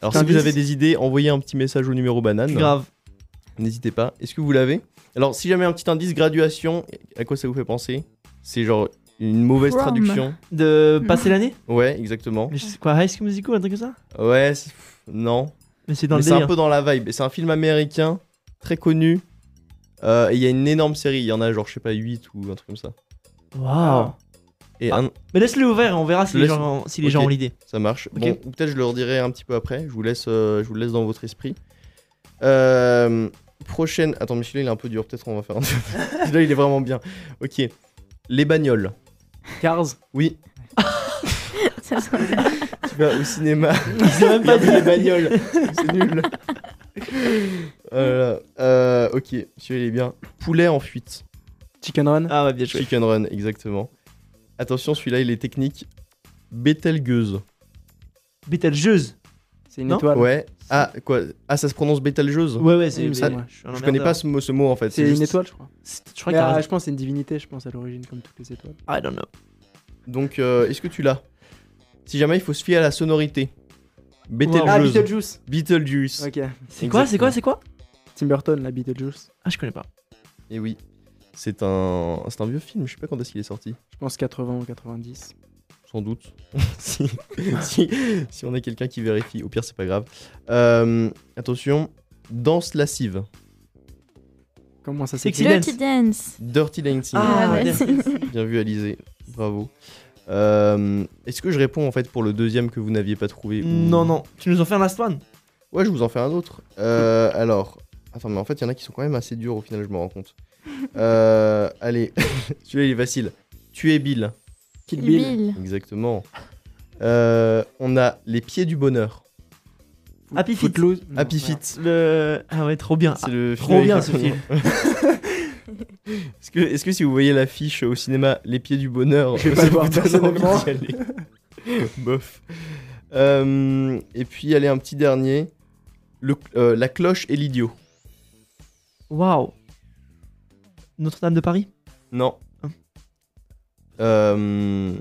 Speaker 2: Alors, si vous avez des idées, envoyez un petit message au numéro banane.
Speaker 5: Grave.
Speaker 2: N'hésitez pas. Est-ce que vous l'avez? Alors, si jamais un petit indice, graduation, à quoi ça vous fait penser? C'est genre une mauvaise traduction.
Speaker 5: De passer l'année?
Speaker 2: Ouais, exactement.
Speaker 5: Mais quoi, High School Musical, un truc comme ça?
Speaker 2: Ouais, non.
Speaker 5: Mais c'est dans
Speaker 2: Mais
Speaker 5: le
Speaker 2: c'est un peu dans la vibe. C'est un film américain, très connu. Euh, et il y a une énorme série. Il y en a genre, je sais pas, 8 ou un truc comme ça.
Speaker 5: Waouh.
Speaker 2: Et
Speaker 5: Ah.
Speaker 2: un-
Speaker 5: Mais laisse-le ouvert et on verra si
Speaker 2: Je
Speaker 5: les
Speaker 2: laisse-
Speaker 5: gens, si les
Speaker 2: Ok.
Speaker 5: gens ont l'idée.
Speaker 2: ça marche. Bon, ou peut-être je le redirai un petit peu après. Je vous laisse, euh, je vous le laisse dans votre esprit. Euh, prochaine. Attends, mais celui-là il est un peu dur. Peut-être on va faire un. celui-là il est vraiment bien. Ok. Les bagnoles.
Speaker 3: Cars.
Speaker 2: Oui.
Speaker 4: Ça
Speaker 2: Tu vas au cinéma.
Speaker 5: C'est même pas
Speaker 2: les bagnoles. C'est nul. Euh, euh, ok, celui-là il est bien. Poulet en fuite.
Speaker 3: Chicken Run.
Speaker 5: Ah ouais, bien joué.
Speaker 2: Chicken Run, exactement. Attention, celui-là il est technique. Betelgeuse.
Speaker 5: Betelgeuse.
Speaker 3: C'est une
Speaker 5: Non
Speaker 3: étoile.
Speaker 2: Ouais. Ah, quoi Ah, ça se prononce Betelgeuse
Speaker 5: Ouais, ouais, c'est. Ça-
Speaker 3: mais-
Speaker 5: je suis un
Speaker 2: Je connais
Speaker 5: emmerdeur.
Speaker 2: pas ce mot, ce mot en fait.
Speaker 3: C'est une
Speaker 2: juste-
Speaker 3: étoile, je crois.
Speaker 5: C'est- Je crois
Speaker 3: Mais, ah,
Speaker 5: raison.
Speaker 3: je pense que c'est une divinité, je pense, à l'origine, comme toutes les étoiles.
Speaker 5: I don't know.
Speaker 2: Donc, euh, est-ce que tu l'as? Si jamais il faut se fier à la sonorité.
Speaker 3: Ah,
Speaker 2: Betelgeuse.
Speaker 3: Beetlejuice.
Speaker 2: Betelgeuse.
Speaker 3: Ok.
Speaker 5: C'est quoi, c'est quoi, c'est quoi?
Speaker 3: Tim Burton, la Beetlejuice.
Speaker 5: Ah, je connais pas.
Speaker 2: Et oui. C'est un... c'est un vieux film, je sais pas quand est-ce qu'il est sorti.
Speaker 3: Je pense 80 ou 90.
Speaker 2: Sans doute. si, si, si on a quelqu'un qui vérifie, au pire c'est pas grave. Euh, attention, danse lascive.
Speaker 3: Comment ça s'écrit.
Speaker 4: Dirty Dance.
Speaker 2: Dirty Dancing.
Speaker 5: Ah,
Speaker 4: ouais.
Speaker 5: merci.
Speaker 2: Bien vu Alizé, bravo. Euh, Est-ce que je réponds en fait pour le deuxième que vous n'aviez pas trouvé ou-
Speaker 5: Non, non. Tu nous en fais un last one
Speaker 2: Ouais, je vous en fais un autre. Euh, alors, attends, mais en fait, il y en a qui sont quand même assez durs au final, je me rends compte. Euh, allez, celui-là il est facile. Bill,
Speaker 3: Kill
Speaker 4: Kill
Speaker 3: Bill.
Speaker 4: Bill.
Speaker 2: exactement. Euh, on a les pieds du bonheur.
Speaker 5: Happy Feet.
Speaker 3: Footloose. Non,
Speaker 2: Happy. Feet.
Speaker 5: Le... Ah ouais, trop bien.
Speaker 2: C'est le
Speaker 5: trop bien, ce
Speaker 2: avec- Est-ce que, si vous voyez l'affiche au cinéma Les pieds du bonheur,
Speaker 3: Je vais pas le voir personnellement.
Speaker 2: envie d'y aller Bof. Euh, et puis, allez, un petit dernier. Le, euh, la cloche et l'idiot.
Speaker 5: Waouh. Notre-Dame de Paris
Speaker 2: Non.
Speaker 5: Hein
Speaker 2: Euh,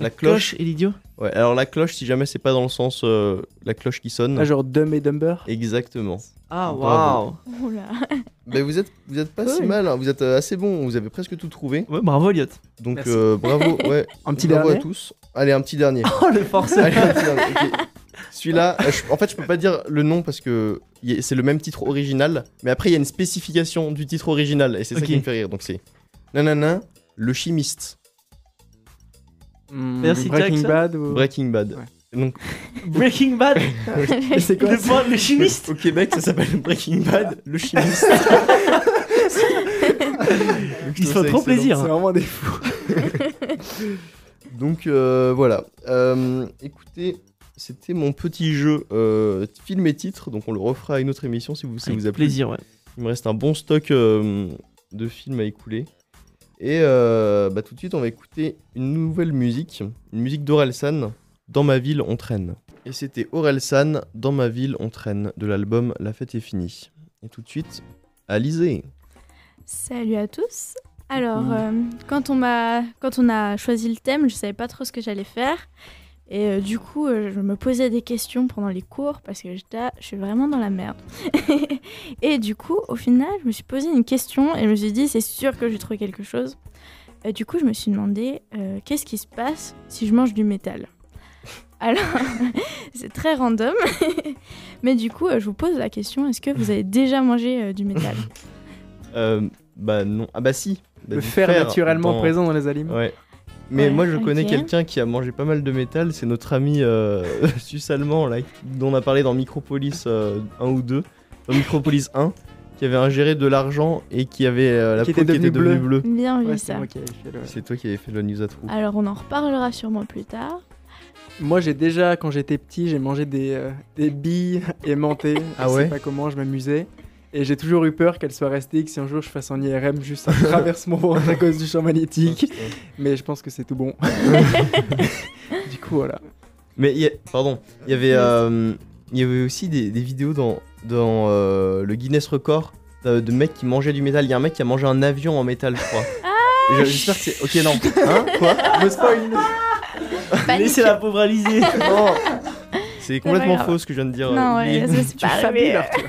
Speaker 2: la cloche.
Speaker 5: et l'idiot
Speaker 2: Ouais, alors la cloche, si jamais c'est pas dans le sens euh, la cloche qui sonne.
Speaker 3: Ah, genre Dumb et Dumber.
Speaker 2: Exactement.
Speaker 5: Ah, waouh.
Speaker 4: Oula.
Speaker 2: Mais vous êtes, vous êtes pas si mal, hein, vous êtes euh, assez bon, vous avez presque tout trouvé.
Speaker 5: Ouais, bravo, Elliot.
Speaker 2: Donc euh, bravo, ouais.
Speaker 3: Un petit
Speaker 2: bravo
Speaker 3: dernier.
Speaker 2: à tous. Allez, un petit dernier.
Speaker 5: Oh, le forceur.
Speaker 2: Allez, un petit dernier, ok. Celui-là, euh, en fait, je peux pas dire le nom parce que c'est le même titre original, mais après il y a une spécification du titre original et c'est
Speaker 5: Ok.
Speaker 2: ça qui me fait rire. Donc c'est nanana, le chimiste,
Speaker 5: Merci,
Speaker 3: Breaking. Bad. ou-
Speaker 2: Breaking Bad.
Speaker 3: Ouais.
Speaker 2: Donc,
Speaker 5: Breaking Bad,
Speaker 3: Et c'est quoi
Speaker 5: le, point- le chimiste.
Speaker 2: au Québec, ça s'appelle Breaking Bad, le chimiste.
Speaker 5: Il se fait trop plaisir.
Speaker 3: C'est vraiment des fous.
Speaker 2: Donc euh, voilà. Euh, écoutez, c'était mon petit jeu euh, film et titre. Donc on le refera à une autre émission si vous, si
Speaker 5: Avec
Speaker 2: vous a plu.
Speaker 5: plaisir, ouais.
Speaker 2: Il me reste un bon stock euh, de films à écouler. Et euh, bah, tout de suite, on va écouter une nouvelle musique. Une musique d'Orelsan, Dans ma ville, on traîne. Et c'était Orelsan, Dans ma ville, on traîne, de l'album La fête est finie. Et tout de suite, Alizé.
Speaker 4: Salut à tous. Alors, euh, quand, on m'a, quand on a choisi le thème, je savais pas trop ce que j'allais faire. Et euh, du coup, euh, je me posais des questions pendant les cours parce que j'étais, là, je suis vraiment dans la merde. et du coup, au final, je me suis posé une question et je me suis dit, c'est sûr que j'ai trouvé quelque chose. Et du coup, je me suis demandé, euh, qu'est-ce qui se passe si je mange du métal? Alors, c'est très random. Mais du coup, euh, je vous pose la question, est-ce que vous avez déjà mangé euh, du métal?
Speaker 2: Euh, bah non. Ah bah si. Bah,
Speaker 3: Le fer naturellement
Speaker 2: dans-
Speaker 3: présent dans les aliments.
Speaker 2: Ouais. Mais
Speaker 4: Ouais,
Speaker 2: moi je connais quelqu'un qui a mangé pas mal de métal, c'est notre ami euh, suisse-allemand là, dont on a parlé dans Micropolis euh, 1 ou 2, dans Micropolis 1, qui avait ingéré de l'argent et qui avait euh, la
Speaker 3: Qui
Speaker 2: peau
Speaker 3: était
Speaker 2: qui était
Speaker 3: devenue
Speaker 2: bleue.
Speaker 4: Bien vu
Speaker 3: Ouais,
Speaker 4: ça.
Speaker 3: moi qui avais fait le-
Speaker 2: C'est toi qui avais fait la news à trous.
Speaker 4: Alors on en reparlera sûrement plus tard.
Speaker 3: Moi, j'ai déjà, quand j'étais petit, j'ai mangé des, euh, des billes aimantées.
Speaker 2: Ah
Speaker 3: je
Speaker 2: ouais
Speaker 3: sais pas comment, je m'amusais. Et j'ai toujours eu peur qu'elles soient restées, que si un jour je fasse un IRM, juste ça traverse mon ventre à cause du champ magnétique. Mais je pense que c'est tout bon. du coup, voilà.
Speaker 2: Mais il y a- pardon, il y avait, euh, il y avait aussi des, des vidéos dans, dans euh, le Guinness Record euh, de mecs qui mangeaient du métal. Il y a un mec qui a mangé un avion en métal, je crois.
Speaker 4: Ah
Speaker 2: J'espère que c'est. Ok, non. Hein? Quoi?
Speaker 3: Je me spoil.
Speaker 5: Laissez la pauvre Alizée.
Speaker 2: Non C'est complètement faux ce que je viens de dire.
Speaker 4: Non,
Speaker 2: oubliez.
Speaker 4: ouais, ça c'est
Speaker 3: Tu
Speaker 4: pas
Speaker 3: fabules,
Speaker 4: arrivé.
Speaker 3: Arthur.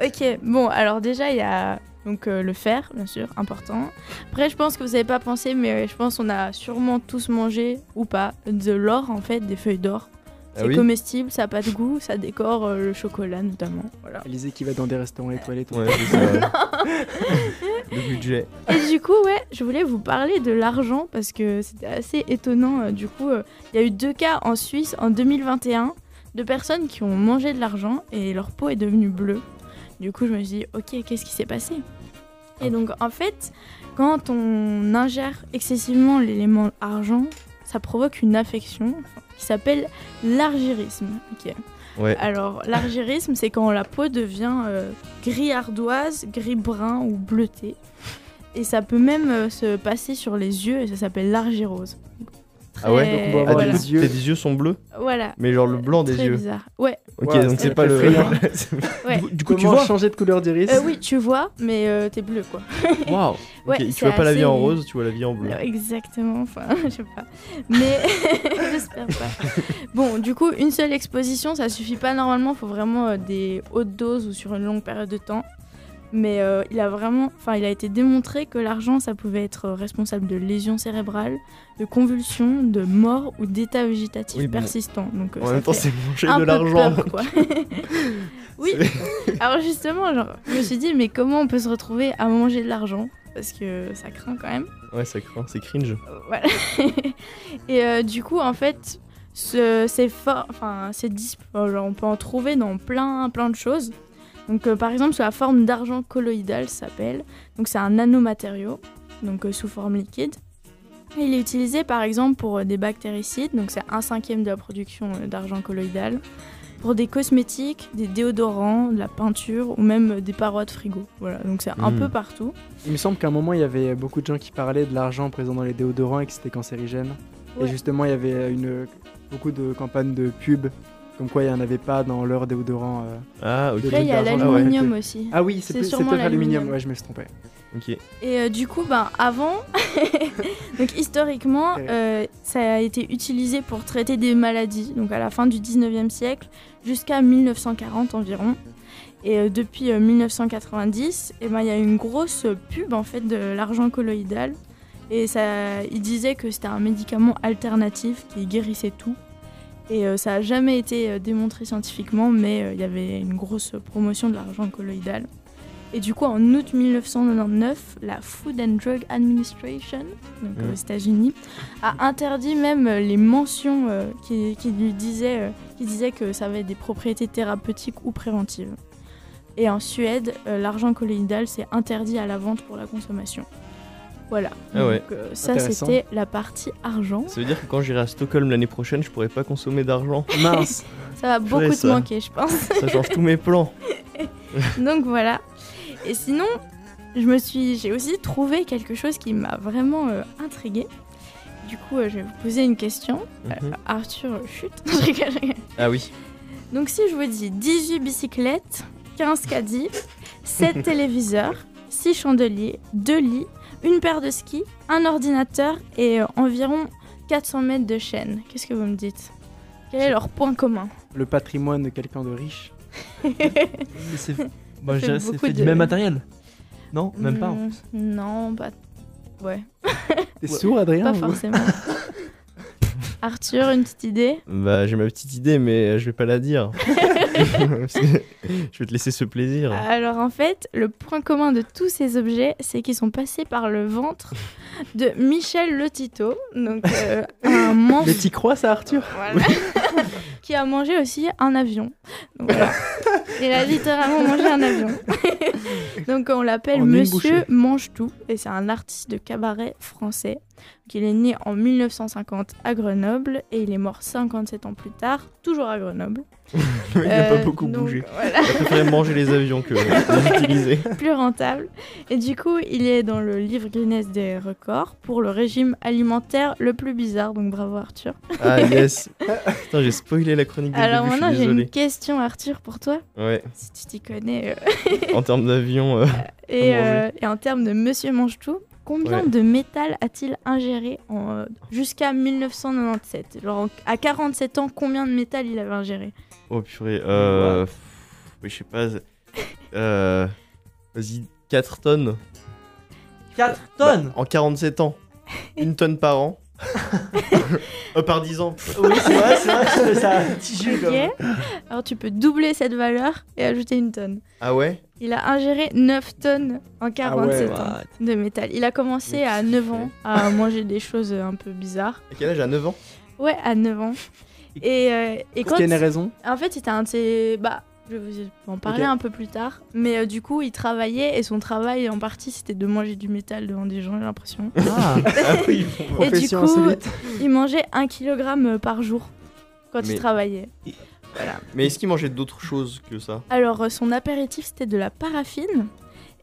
Speaker 4: Ok, bon, alors déjà il y a donc euh, le fer, bien sûr, important. Après, je pense que vous avez pas pensé, mais euh, je pense qu'on a sûrement tous mangé ou pas de l'or en fait, des feuilles d'or.
Speaker 2: Ah
Speaker 4: C'est
Speaker 2: oui
Speaker 4: comestible, ça a pas de goût, ça décore euh, le chocolat notamment. Voilà.
Speaker 3: Alizé qui va dans des restaurants étoilés.
Speaker 2: Ouais. Le budget.
Speaker 4: Et du coup, ouais, je voulais vous parler de l'argent parce que c'était assez étonnant. euh, Du coup, euh, il y a eu deux cas en Suisse en 2021 de personnes qui ont mangé de l'argent et leur peau est devenue bleue. Du coup, je me suis dit, ok, qu'est-ce qui s'est passé? Et donc, en fait, quand on ingère excessivement l'élément argent, ça provoque une affection enfin, qui s'appelle l'argyrisme.
Speaker 2: Ouais.
Speaker 4: Alors, l'argyrisme, c'est quand la peau devient euh, gris ardoise, gris brun ou bleuté. Et ça peut même euh, se passer sur les yeux et ça s'appelle l'argyrose.
Speaker 2: Ah ouais,
Speaker 3: donc
Speaker 2: Ah,
Speaker 4: voilà.
Speaker 2: du coup, tes yeux sont bleus,
Speaker 4: Voilà.
Speaker 2: mais genre le blanc des
Speaker 4: Très
Speaker 2: yeux.
Speaker 4: bizarre. Ouais,
Speaker 2: Ok,
Speaker 3: Ouais,
Speaker 2: donc
Speaker 3: c'est
Speaker 2: pas le.
Speaker 4: ouais.
Speaker 5: Du coup, du coup, tu vois.
Speaker 3: changer de couleur d'iris
Speaker 4: Euh, oui, tu vois, mais euh, t'es bleu quoi.
Speaker 5: Waouh.
Speaker 4: Ouais,
Speaker 2: Ok, tu vois pas la vie en rose, tu vois la vie en bleu.
Speaker 4: Exactement, enfin, je sais pas. Mais j'espère pas. Bon, du coup, une seule exposition, ça suffit pas normalement, faut vraiment euh, des hautes doses ou sur une longue période de temps. Mais euh, il a vraiment, enfin, il a été démontré que l'argent, ça pouvait être responsable de lésions cérébrales, de convulsions, de mort ou d'états végétatifs
Speaker 2: Oui,
Speaker 4: persistants. Donc, euh,
Speaker 2: En
Speaker 4: ça
Speaker 2: même temps, c'est manger de l'argent.
Speaker 4: oui. Alors justement, genre, je me suis dit, mais comment on peut se retrouver à manger de l'argent? Parce que ça craint quand même.
Speaker 2: Ouais, ça craint, c'est cringe.
Speaker 4: Euh, Voilà. Et euh, du coup, en fait, ce- c'est fort. Enfin, c'est dis- euh, genre, on peut en trouver dans plein, plein de choses. Donc, euh, par exemple, sous la forme d'argent colloïdal, ça s'appelle. Donc, c'est un nanomatériau, donc euh, sous forme liquide. Et il est utilisé, par exemple, pour euh, des bactéricides. Donc, c'est un cinquième de la production d'argent colloïdal. Pour des cosmétiques, des déodorants, de la peinture ou même des parois de frigo. Voilà, donc c'est un
Speaker 2: Mm.
Speaker 4: peu partout.
Speaker 3: Il me semble qu'à un moment, il y avait beaucoup de gens qui parlaient de l'argent présent dans les déodorants et que c'était cancérigène.
Speaker 4: Ouais.
Speaker 3: Et justement, il y avait une, beaucoup de campagnes de pub comme quoi il n'y en avait pas dans leur déodorant. euh.
Speaker 2: Ah, ok.
Speaker 4: Après, il y a l'aluminium aussi.
Speaker 3: Ah oui, c'est peut-être l'aluminium. Ouais, je me suis trompé.
Speaker 2: Ok.
Speaker 4: Et euh, du coup, ben, avant, donc historiquement, euh, ça a été utilisé pour traiter des maladies, donc à la fin du 19e siècle jusqu'à 1940 environ. Et euh, depuis euh, 1990, eh ben, il y a eu une grosse pub en fait de l'argent colloïdal. Et ça, il disait que c'était un médicament alternatif qui guérissait tout. Et euh, ça n'a jamais été euh, démontré scientifiquement, mais euh, il y avait une grosse promotion de l'argent colloïdal. Et du coup, en août 1999, la Food and Drug Administration, donc
Speaker 2: Mhm.
Speaker 4: aux États-Unis, a interdit même les mentions euh, qui, qui lui disaient, euh, qui disaient que ça avait des propriétés thérapeutiques ou préventives. Et en Suède, euh, l'argent colloïdal c'est interdit à la vente pour la consommation. Voilà.
Speaker 2: Ah ouais.
Speaker 4: Donc, euh, ça, c'était la partie argent.
Speaker 2: Ça veut dire que quand j'irai à Stockholm l'année prochaine, je pourrai pas consommer d'argent.
Speaker 3: Mince.
Speaker 4: Ça va beaucoup te
Speaker 2: ça.
Speaker 4: manquer, je pense.
Speaker 2: Ça change tous mes plans.
Speaker 4: Donc voilà. Et sinon, je me suis, j'ai aussi trouvé quelque chose qui m'a vraiment euh, intriguée. Du coup, euh, je vais vous poser une question. Euh,
Speaker 2: Mhm.
Speaker 4: Arthur, euh, chut.
Speaker 2: Ah oui.
Speaker 4: Donc si je vous dis 18 bicyclettes, 15 caddies, 7 téléviseurs, 6 chandeliers, 2 lits, une paire de skis, un ordinateur et euh, environ 400 mètres de chaîne, qu'est-ce que vous me dites? Quel est leur point commun?
Speaker 3: Le patrimoine de quelqu'un de riche.
Speaker 5: Mais c'est bah, je
Speaker 4: fait
Speaker 5: dirais que c'est
Speaker 4: beaucoup
Speaker 5: fait du
Speaker 4: de-
Speaker 5: même matériel. Non, même pas. en
Speaker 4: Hmm,
Speaker 5: plus.
Speaker 4: Non, pas... Ouais,
Speaker 3: T'es sourd, Adrien
Speaker 4: pas forcément. Arthur, une petite idée?
Speaker 2: Bah j'ai ma petite idée, mais je vais pas la dire. Je vais te laisser ce plaisir.
Speaker 4: Alors en fait, le point commun de tous ces objets, c'est qu'ils sont passés par le ventre de Michel Lotito, donc euh, un monstre
Speaker 3: Mais t'y crois, ça, Arthur?
Speaker 4: Voilà. qui a mangé aussi un avion. Donc, voilà. Il a littéralement mangé un avion. Donc on l'appelle Monsieur
Speaker 3: bouchée.
Speaker 4: Mange-Tout et c'est un artiste de cabaret français. Il est né en 1950 à Grenoble et il est mort 57 ans plus tard, toujours à Grenoble.
Speaker 2: Il a
Speaker 4: Euh,
Speaker 2: pas beaucoup
Speaker 4: donc,
Speaker 2: bougé.
Speaker 4: Voilà
Speaker 2: Il a préféré manger les avions que les utiliser.
Speaker 4: plus rentable. Et du coup, il est dans le livre Guinness des records pour le régime alimentaire le plus bizarre. Donc bravo Arthur.
Speaker 2: Ah yes. Putain, j'ai spoilé la chronique dès
Speaker 4: Alors maintenant, j'ai une question Arthur pour toi,
Speaker 2: Ouais,
Speaker 4: si tu t'y connais. euh,
Speaker 2: en termes d'avion, euh,
Speaker 4: et, euh, et en termes de Monsieur Mange-Tout, combien
Speaker 2: Ouais.
Speaker 4: de métal a-t-il ingéré en, euh, jusqu'à 1997 Genre en- à 47 ans, combien de métal il avait ingéré?
Speaker 2: Oh purée, euh... oui, je sais pas, euh... Vas-y, 4 tonnes
Speaker 5: 4 tonnes?
Speaker 2: En 47 ans. Une tonne par an. Euh, par 10 ans.
Speaker 5: Oui, c'est vrai, c'est vrai, que ça a un petit
Speaker 4: Ok.
Speaker 5: comme.
Speaker 4: Alors tu peux doubler cette valeur et ajouter une tonne.
Speaker 2: Ah ouais?
Speaker 4: Il a ingéré 9 tonnes en 47 ans
Speaker 5: What?
Speaker 4: de métal. Il a commencé
Speaker 2: Mais
Speaker 4: à
Speaker 2: tu
Speaker 4: 9
Speaker 2: fais.
Speaker 4: ans à manger des choses un peu bizarres.
Speaker 2: À quel âge À 9 ans?
Speaker 4: Ouais, à 9 ans. Et, euh, et
Speaker 3: Est-ce
Speaker 4: quand
Speaker 3: qu'il y a une raison
Speaker 4: En fait, c'était un de ses. Bah, je vais vous en parler un peu plus tard. Mais euh, du coup, il travaillait et son travail en partie c'était de manger du métal devant des gens, j'ai l'impression.
Speaker 5: Ah,
Speaker 2: Ah oui
Speaker 4: Et du coup,
Speaker 3: insolite.
Speaker 4: il mangeait un kilogramme par jour quand il travaillait. Voilà.
Speaker 2: Mais est-ce qu'il mangeait d'autres choses que ça?
Speaker 4: Alors, euh, son apéritif c'était de la paraffine.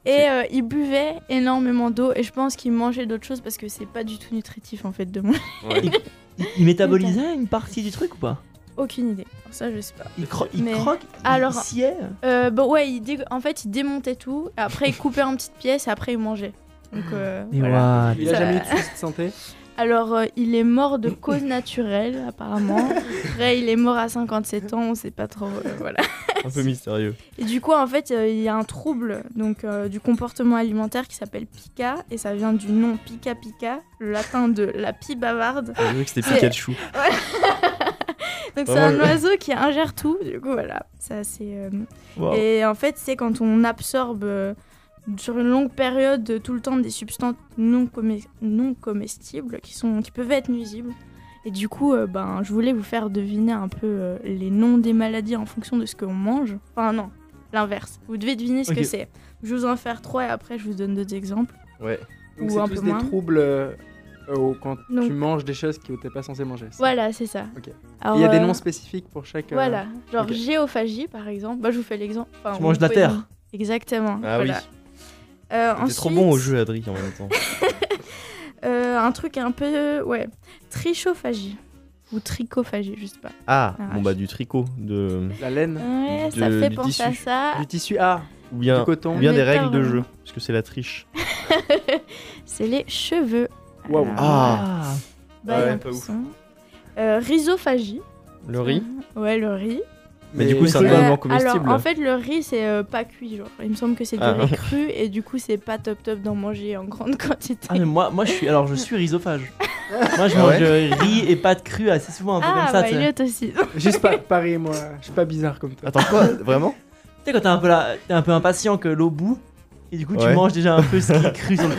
Speaker 4: Et euh, il buvait énormément d'eau et je pense qu'il mangeait d'autres choses parce que c'est pas du tout nutritif en fait de manger.
Speaker 2: Ouais.
Speaker 5: il, il métabolisait une partie du truc ou pas?
Speaker 4: Aucune idée. Alors ça je sais pas.
Speaker 5: Il, cro- il
Speaker 4: Mais-
Speaker 5: croque
Speaker 4: Alors-
Speaker 5: Il sciait
Speaker 4: Euh, bah ouais, il dé- en fait il démontait tout, après il coupait en petites pièces et après il mangeait. Donc euh,
Speaker 5: Mais
Speaker 4: voilà.
Speaker 3: Il a
Speaker 4: Ça-
Speaker 3: jamais eu de soucis de santé
Speaker 4: Alors, euh, il est mort de cause naturelle, apparemment. Après, il est mort à 57 ans, on sait pas trop. euh, voilà.
Speaker 2: Un peu mystérieux.
Speaker 4: Et du coup, en fait, euh, il y a un trouble donc, euh, du comportement alimentaire qui s'appelle pica, et ça vient du nom pica pica, le latin de la pie bavarde.
Speaker 2: J'ai vu que c'était Pikachu.
Speaker 4: Donc, c'est un oiseau qui ingère tout, du coup, voilà. Ça, c'est. euh,
Speaker 2: Wow.
Speaker 4: Et en fait, c'est quand on absorbe euh, sur une longue période tout le temps des substances non comestibles qui, sont, qui peuvent être nuisibles. Et du coup, euh, ben, je voulais vous faire deviner un peu euh, les noms des maladies en fonction de ce qu'on mange. Enfin, non, l'inverse. Vous devez deviner ce que c'est. Je vais vous en faire trois et après, je vous donne d'autres exemples.
Speaker 2: Ouais.
Speaker 3: Donc
Speaker 4: Ou
Speaker 3: c'est
Speaker 4: un
Speaker 3: tous
Speaker 4: peu
Speaker 3: des
Speaker 4: moins.
Speaker 3: troubles euh, euh, quand
Speaker 4: Donc-
Speaker 3: tu manges des choses que t'es pas censé manger.
Speaker 4: Voilà, c'est ça.
Speaker 3: Ok. Il y a des noms spécifiques pour chaque. euh,
Speaker 4: Voilà, genre géophagie par exemple. Bah, je vous fais l'exemple. Enfin,
Speaker 5: Tu manges de la terre.
Speaker 4: Exactement.
Speaker 2: Ah
Speaker 4: voilà.
Speaker 2: oui.
Speaker 4: Euh, ensuite,
Speaker 2: trop bon au jeu, Adri, en même temps.
Speaker 4: euh, un truc un peu. Ouais. Trichophagie. Ou tricophagie, je sais pas.
Speaker 2: Ah, bon bah du tricot, de...
Speaker 3: La laine,
Speaker 4: Ouais,
Speaker 2: Du-
Speaker 4: ça fait
Speaker 2: du
Speaker 4: penser à
Speaker 2: tissu.
Speaker 4: ça.
Speaker 3: du tissu A,
Speaker 2: ou bien,
Speaker 3: du coton.
Speaker 2: ou bien des règles de jeu, parce que c'est la triche.
Speaker 4: C'est les cheveux.
Speaker 3: Waouh.
Speaker 2: Ah.
Speaker 4: bah,
Speaker 2: Ah ouais, pas
Speaker 4: peu
Speaker 2: ouf.
Speaker 4: Euh, rhizophagie.
Speaker 2: Le riz
Speaker 4: Ouais, le riz.
Speaker 2: Mais du coup, c'est un aliment
Speaker 4: alors,
Speaker 2: comestible.
Speaker 4: en fait, le riz, c'est euh, pas cuit. Genre. Il me semble que c'est du
Speaker 2: Ah.
Speaker 4: riz cru et du coup, c'est pas top top d'en manger en grande quantité.
Speaker 5: Ah mais moi, moi je suis alors je suis rhizophage. moi je
Speaker 2: Ah
Speaker 5: mange
Speaker 2: ouais
Speaker 5: euh, riz et pâtes crues assez souvent un peu
Speaker 4: Ah,
Speaker 5: comme ça.
Speaker 4: bah,
Speaker 5: tu sais.
Speaker 4: Elliot aussi.
Speaker 3: Juste pas pareil, moi. Je suis pas bizarre comme toi.
Speaker 2: Attends, quoi Vraiment?
Speaker 5: Tu sais quand t'es un peu là, un peu impatient que l'eau bout, Et du coup, tu manges déjà un peu ce qui est cru sur le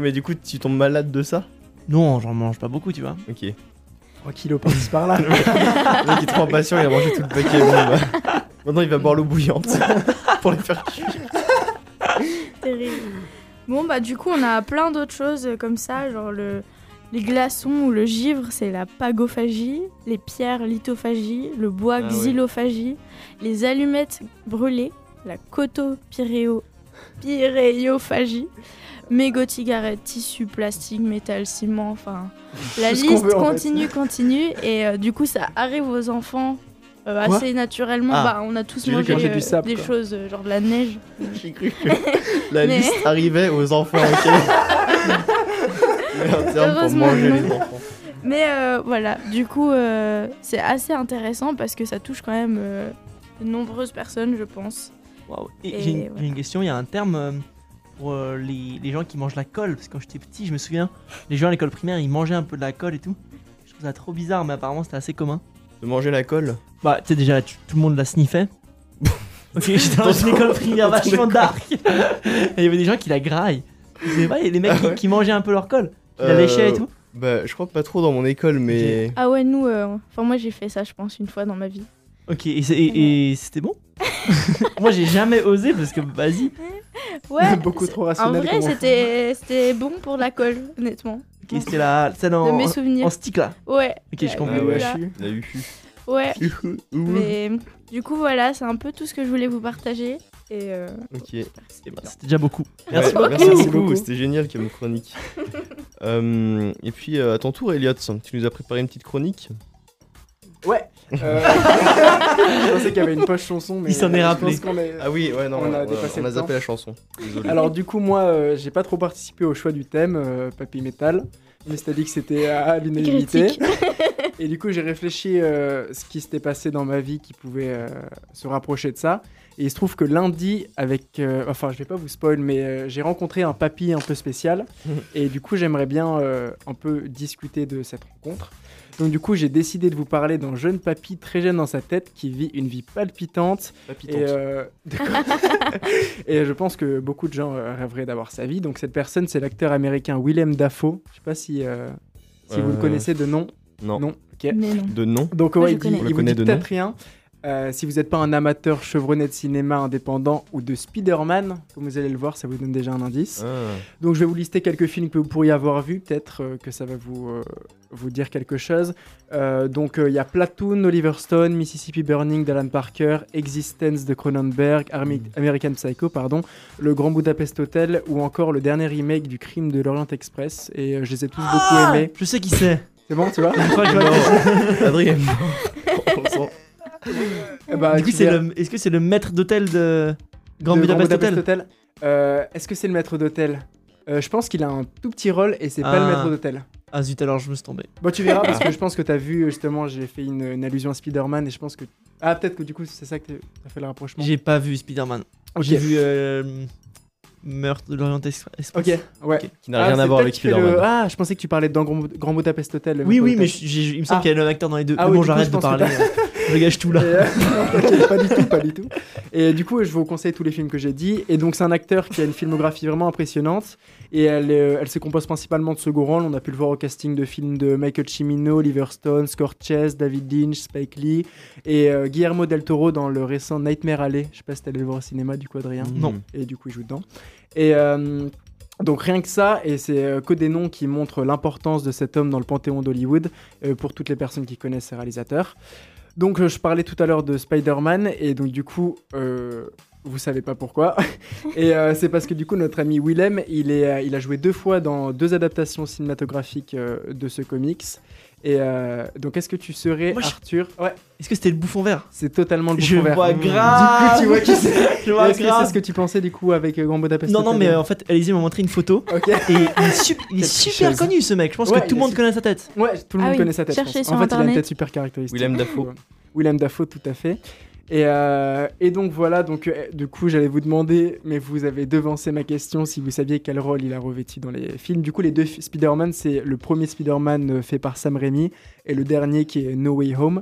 Speaker 2: mais du coup, tu tombes malade de ça?
Speaker 5: Non, j'en mange pas beaucoup, tu vois.
Speaker 2: Ok. Le
Speaker 3: 3 kilos par-ci par-là.
Speaker 2: mec, il est trop impatient, il a mangé tout le paquet. Bon, bah. Maintenant, il va boire l'eau bouillante pour les faire cuire.
Speaker 4: Terrible. Bon, bah, du coup, on a plein d'autres choses comme ça, genre le, les glaçons ou le givre, c'est la pagophagie, les pierres, lithophagie, le bois,
Speaker 2: Ah ouais.
Speaker 4: xylophagie, les allumettes brûlées, la cotopyréo, pyréophagie, mégots, cigarettes, tissus, plastique, métal, ciment, enfin, la liste
Speaker 3: veut, en fait.
Speaker 4: continue, continue, et euh, du coup, ça arrive aux enfants. euh, assez naturellement,
Speaker 2: Ah.
Speaker 4: bah, on a tous mangé euh,
Speaker 3: sable,
Speaker 4: des
Speaker 3: quoi.
Speaker 4: choses euh, genre de la neige.
Speaker 2: J'ai cru que la
Speaker 4: Mais-
Speaker 2: liste arrivait aux enfants, ok Mais en termes pour
Speaker 4: Heureusement,
Speaker 2: manger
Speaker 4: non.
Speaker 2: les enfants.
Speaker 4: Mais euh, voilà, du coup, euh, c'est assez intéressant parce que ça touche quand même euh, de nombreuses personnes, je pense.
Speaker 5: Waouh. Et,
Speaker 4: Et
Speaker 5: j'ai une, question, il y a un terme euh, pour euh, les, les gens qui mangent la colle, parce que quand j'étais petit, je me souviens, les gens à l'école primaire, ils mangeaient un peu de la colle et tout. Je trouve ça trop bizarre, mais apparemment c'était assez commun.
Speaker 2: De manger la colle
Speaker 5: Bah, tu sais déjà, tu- tout le monde la sniffait. ok, j'étais dans
Speaker 2: Dans
Speaker 5: une école primaire vachement dark. Et il y avait des gens qui la graillent. C'est pas les mecs
Speaker 2: Ah
Speaker 5: qui,
Speaker 2: ouais
Speaker 5: qui mangeaient un peu leur colle, qui la
Speaker 2: Euh,
Speaker 5: léchaient et tout.
Speaker 2: Bah, je crois pas trop dans mon école, mais.
Speaker 4: Ah ouais, nous, euh, enfin moi j'ai fait ça, je pense, une fois dans ma vie.
Speaker 5: Ok, et, c'est- et- et c'était bon Moi j'ai jamais osé parce que vas-y.
Speaker 4: Ouais,
Speaker 3: Beaucoup trop
Speaker 4: en
Speaker 3: rationnel.
Speaker 4: vrai,
Speaker 3: comme enfant.
Speaker 4: c'était c'était bon pour la colle, honnêtement.
Speaker 5: Ok, c'était la celle
Speaker 4: De
Speaker 5: en,
Speaker 4: mes souvenirs.
Speaker 5: en stick là.
Speaker 4: Ouais.
Speaker 5: Ok, je
Speaker 4: la
Speaker 5: comprends.
Speaker 2: Ah
Speaker 4: gueule,
Speaker 2: ouais. La eu.
Speaker 4: Ouais. Mais du coup, voilà, c'est un peu tout ce que je voulais vous partager. Et euh,
Speaker 2: Ok.
Speaker 5: Eh ben, C'était déjà beaucoup.
Speaker 2: Ouais,
Speaker 5: Merci
Speaker 4: beaucoup.
Speaker 2: merci beaucoup. c'était génial comme chronique. Euh, et puis euh, à ton tour, Elliot, tu nous as préparé une petite chronique.
Speaker 3: Ouais. Euh, je pensais qu'il y avait une poche chanson, mais
Speaker 5: Il s'en est rappelé.
Speaker 3: est-
Speaker 2: Ah oui, ouais, non,
Speaker 3: On a
Speaker 2: on,
Speaker 3: dépassé
Speaker 2: on a
Speaker 3: le
Speaker 2: zappé
Speaker 3: temps.
Speaker 2: la chanson. Désolé.
Speaker 3: Alors du coup moi euh, j'ai pas trop participé au choix du thème euh, Papy Metal mais c'est dit que c'était à l'unanimité et du coup j'ai réfléchi euh, ce qui s'était passé dans ma vie qui pouvait euh, se rapprocher de ça et il se trouve que lundi avec euh, enfin je vais pas vous spoil mais euh, j'ai rencontré un papy un peu spécial et du coup j'aimerais bien euh, un peu discuter de cette rencontre donc du coup j'ai décidé de vous parler d'un jeune papy très jeune dans sa tête qui vit une vie palpitante
Speaker 2: Papitante.
Speaker 3: et, euh, et je pense que beaucoup de gens euh, rêveraient d'avoir sa vie. Donc cette personne, c'est l'acteur américain Willem Dafoe. Je sais pas si, euh, si vous le connaissez de nom.
Speaker 2: Non.
Speaker 3: Non. Ok.
Speaker 4: Mais non.
Speaker 2: De nom.
Speaker 3: Donc ouais, il, dit- il vous
Speaker 2: connaît
Speaker 3: dit
Speaker 2: de
Speaker 3: peut-être
Speaker 2: nom.
Speaker 3: rien. Euh, si vous n'êtes pas un amateur chevronné de cinéma indépendant ou de Spider-Man, comme vous allez le voir, ça vous donne déjà un indice.
Speaker 2: Ah.
Speaker 3: Donc je vais vous lister quelques films que vous pourriez avoir vus, peut-être euh, que ça va vous, euh, vous dire quelque chose. Euh, donc euh, il y a Platoon, Oliver Stone, Mississippi Burning d'Alan Parker, Existence de Cronenberg,
Speaker 2: Mm.
Speaker 3: American Psycho, pardon, Le Grand Budapest Hotel ou encore le dernier remake du Crime de l'Orient Express. Et euh, je les ai tous beaucoup
Speaker 5: Ah,
Speaker 3: aimés.
Speaker 5: Je sais qui c'est.
Speaker 3: C'est bon, tu vois.
Speaker 2: Adrien.
Speaker 3: Eh bah,
Speaker 5: Du coup,
Speaker 3: tu
Speaker 5: c'est
Speaker 3: verras.
Speaker 5: le. Est-ce que c'est le maître d'hôtel de Grand
Speaker 3: De
Speaker 5: Budapest Hotel?
Speaker 3: Hotel. Euh, Est-ce que c'est le maître d'hôtel? Euh, Je pense qu'il a un tout petit rôle et c'est pas le
Speaker 5: Ah.
Speaker 3: maître d'hôtel.
Speaker 5: Ah zut, alors je me suis tombé.
Speaker 3: Bon, tu verras parce que je pense que t'as vu justement, j'ai fait une, une allusion à Spider-Man et je pense que. Ah, peut-être que du coup, c'est ça que t'as fait le rapprochement.
Speaker 5: J'ai pas vu Spider-Man. J'ai vu euh, Meurtre de l'Orient Express.
Speaker 3: Ok, ouais.
Speaker 5: Ok.
Speaker 2: Qui n'a
Speaker 3: Ah,
Speaker 2: rien à
Speaker 3: c'est
Speaker 2: voir avec
Speaker 3: le-
Speaker 2: Spider-Man.
Speaker 3: Ah, je pensais que tu parlais de dans Grand, Grand Budapest Hotel.
Speaker 5: Oui, oui, mais il me semble
Speaker 3: Ah.
Speaker 5: qu'il y a le même acteur dans les deux.
Speaker 3: Ah
Speaker 5: Mais
Speaker 3: oui,
Speaker 5: bon, j'arrête de parler. je gâche tout là.
Speaker 3: Et, euh, non, pas du tout, pas du tout. Et du coup, je vous conseille tous les films que j'ai dit. Et donc, c'est un acteur qui a une filmographie vraiment impressionnante. Et elle, euh, elle se compose principalement de second rôle. On a pu le voir au casting de films de Michael Cimino, Oliver Stone, Scorsese, David Lynch, Spike Lee et euh, Guillermo del Toro dans le récent Nightmare Alley. Je sais pas si t'es allé le voir au cinéma, du coup, Adrien.
Speaker 5: Non.
Speaker 3: Et du coup, il joue dedans. Et euh, donc, rien que ça, et c'est que des noms qui montrent l'importance de cet homme dans le panthéon d'Hollywood euh, pour toutes les personnes qui connaissent ces réalisateurs. Donc, euh, je parlais tout à l'heure de Spider-Man, et donc, du coup, euh, vous savez pas pourquoi. et euh, c'est parce que, du coup, notre ami Willem, il, est, il a joué deux fois dans deux adaptations cinématographiques de ce comics. Et euh, donc, est-ce que tu serais,
Speaker 5: Moi, je-
Speaker 3: Arthur Ouais,
Speaker 5: Est-ce que c'était le bouffon vert
Speaker 3: c'est totalement le
Speaker 5: Je
Speaker 3: bouffon vert.
Speaker 5: vois
Speaker 3: Du
Speaker 5: grave.
Speaker 3: coup, tu vois qui c'est
Speaker 5: Je vois
Speaker 3: Est-ce que c'est
Speaker 5: grave.
Speaker 3: ce que tu pensais, du coup, avec euh, Grand Budapest
Speaker 5: Non, non,
Speaker 3: Hotel
Speaker 5: mais euh, en fait, Alizé m'a montré une photo.
Speaker 3: Ok.
Speaker 5: Et il est, sup- il est
Speaker 3: Quelle
Speaker 5: super connu ce mec. Je pense
Speaker 3: Ouais,
Speaker 5: que
Speaker 3: il
Speaker 5: tout le
Speaker 3: est
Speaker 5: monde
Speaker 3: su-
Speaker 5: connaît sa tête.
Speaker 3: Ouais, tout le
Speaker 4: Ah
Speaker 3: monde
Speaker 4: oui,
Speaker 3: connaît sa tête. je
Speaker 4: cherchez
Speaker 3: pense.
Speaker 4: sur
Speaker 3: en fait, il a une
Speaker 4: Internet.
Speaker 3: tête super caractéristique.
Speaker 2: Willem Dafoe.
Speaker 3: Willem Dafoe, tout à fait. Et, euh, et donc voilà, donc euh, du coup j'allais vous demander, mais vous avez devancé ma question si vous saviez quel rôle il a revêtu dans les films. Du coup les deux Spider-Man, c'est le premier Spider-Man euh, fait par Sam Raimi et le dernier qui est No Way Home.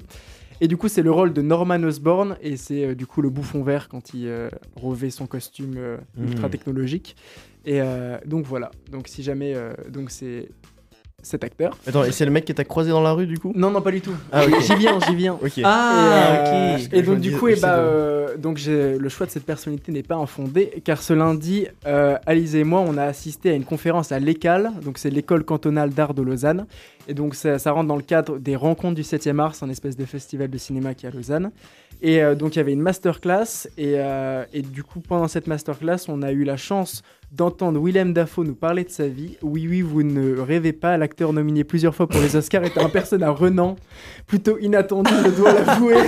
Speaker 3: Et du coup, c'est le rôle de Norman Osborn, et c'est euh, du coup le bouffon vert quand il revêt son costume
Speaker 2: Mhm.
Speaker 3: ultra technologique. Et donc voilà. Donc si jamais, donc c'est cet acteur.
Speaker 2: Attends, et c'est le mec qui t'a croisé dans la rue du coup?
Speaker 3: Non, non, pas du tout.
Speaker 2: Ah.
Speaker 3: J'y viens, j'y viens.
Speaker 5: Ah,
Speaker 3: et, euh,
Speaker 5: ok.
Speaker 3: et donc du coup, et
Speaker 2: je
Speaker 3: bah, euh, donc j'ai- le choix de cette personnalité n'est pas infondé, car ce lundi, euh, Alice et moi, on a assisté à une conférence à l'ECAL, donc c'est l'école cantonale d'art de Lausanne, et donc ça, ça rentre dans le cadre des rencontres du 7e art, c'est un espèce de festival de cinéma qui est à Lausanne. Et euh, donc il y avait une masterclass, et, euh, et du coup pendant cette masterclass, on a eu la chance d'entendre Willem Dafoe nous parler de sa vie. Oui, oui, vous ne rêvez pas, l'acteur nominé plusieurs fois pour les Oscars était un personnage renan, plutôt inattendu, je dois l'avouer.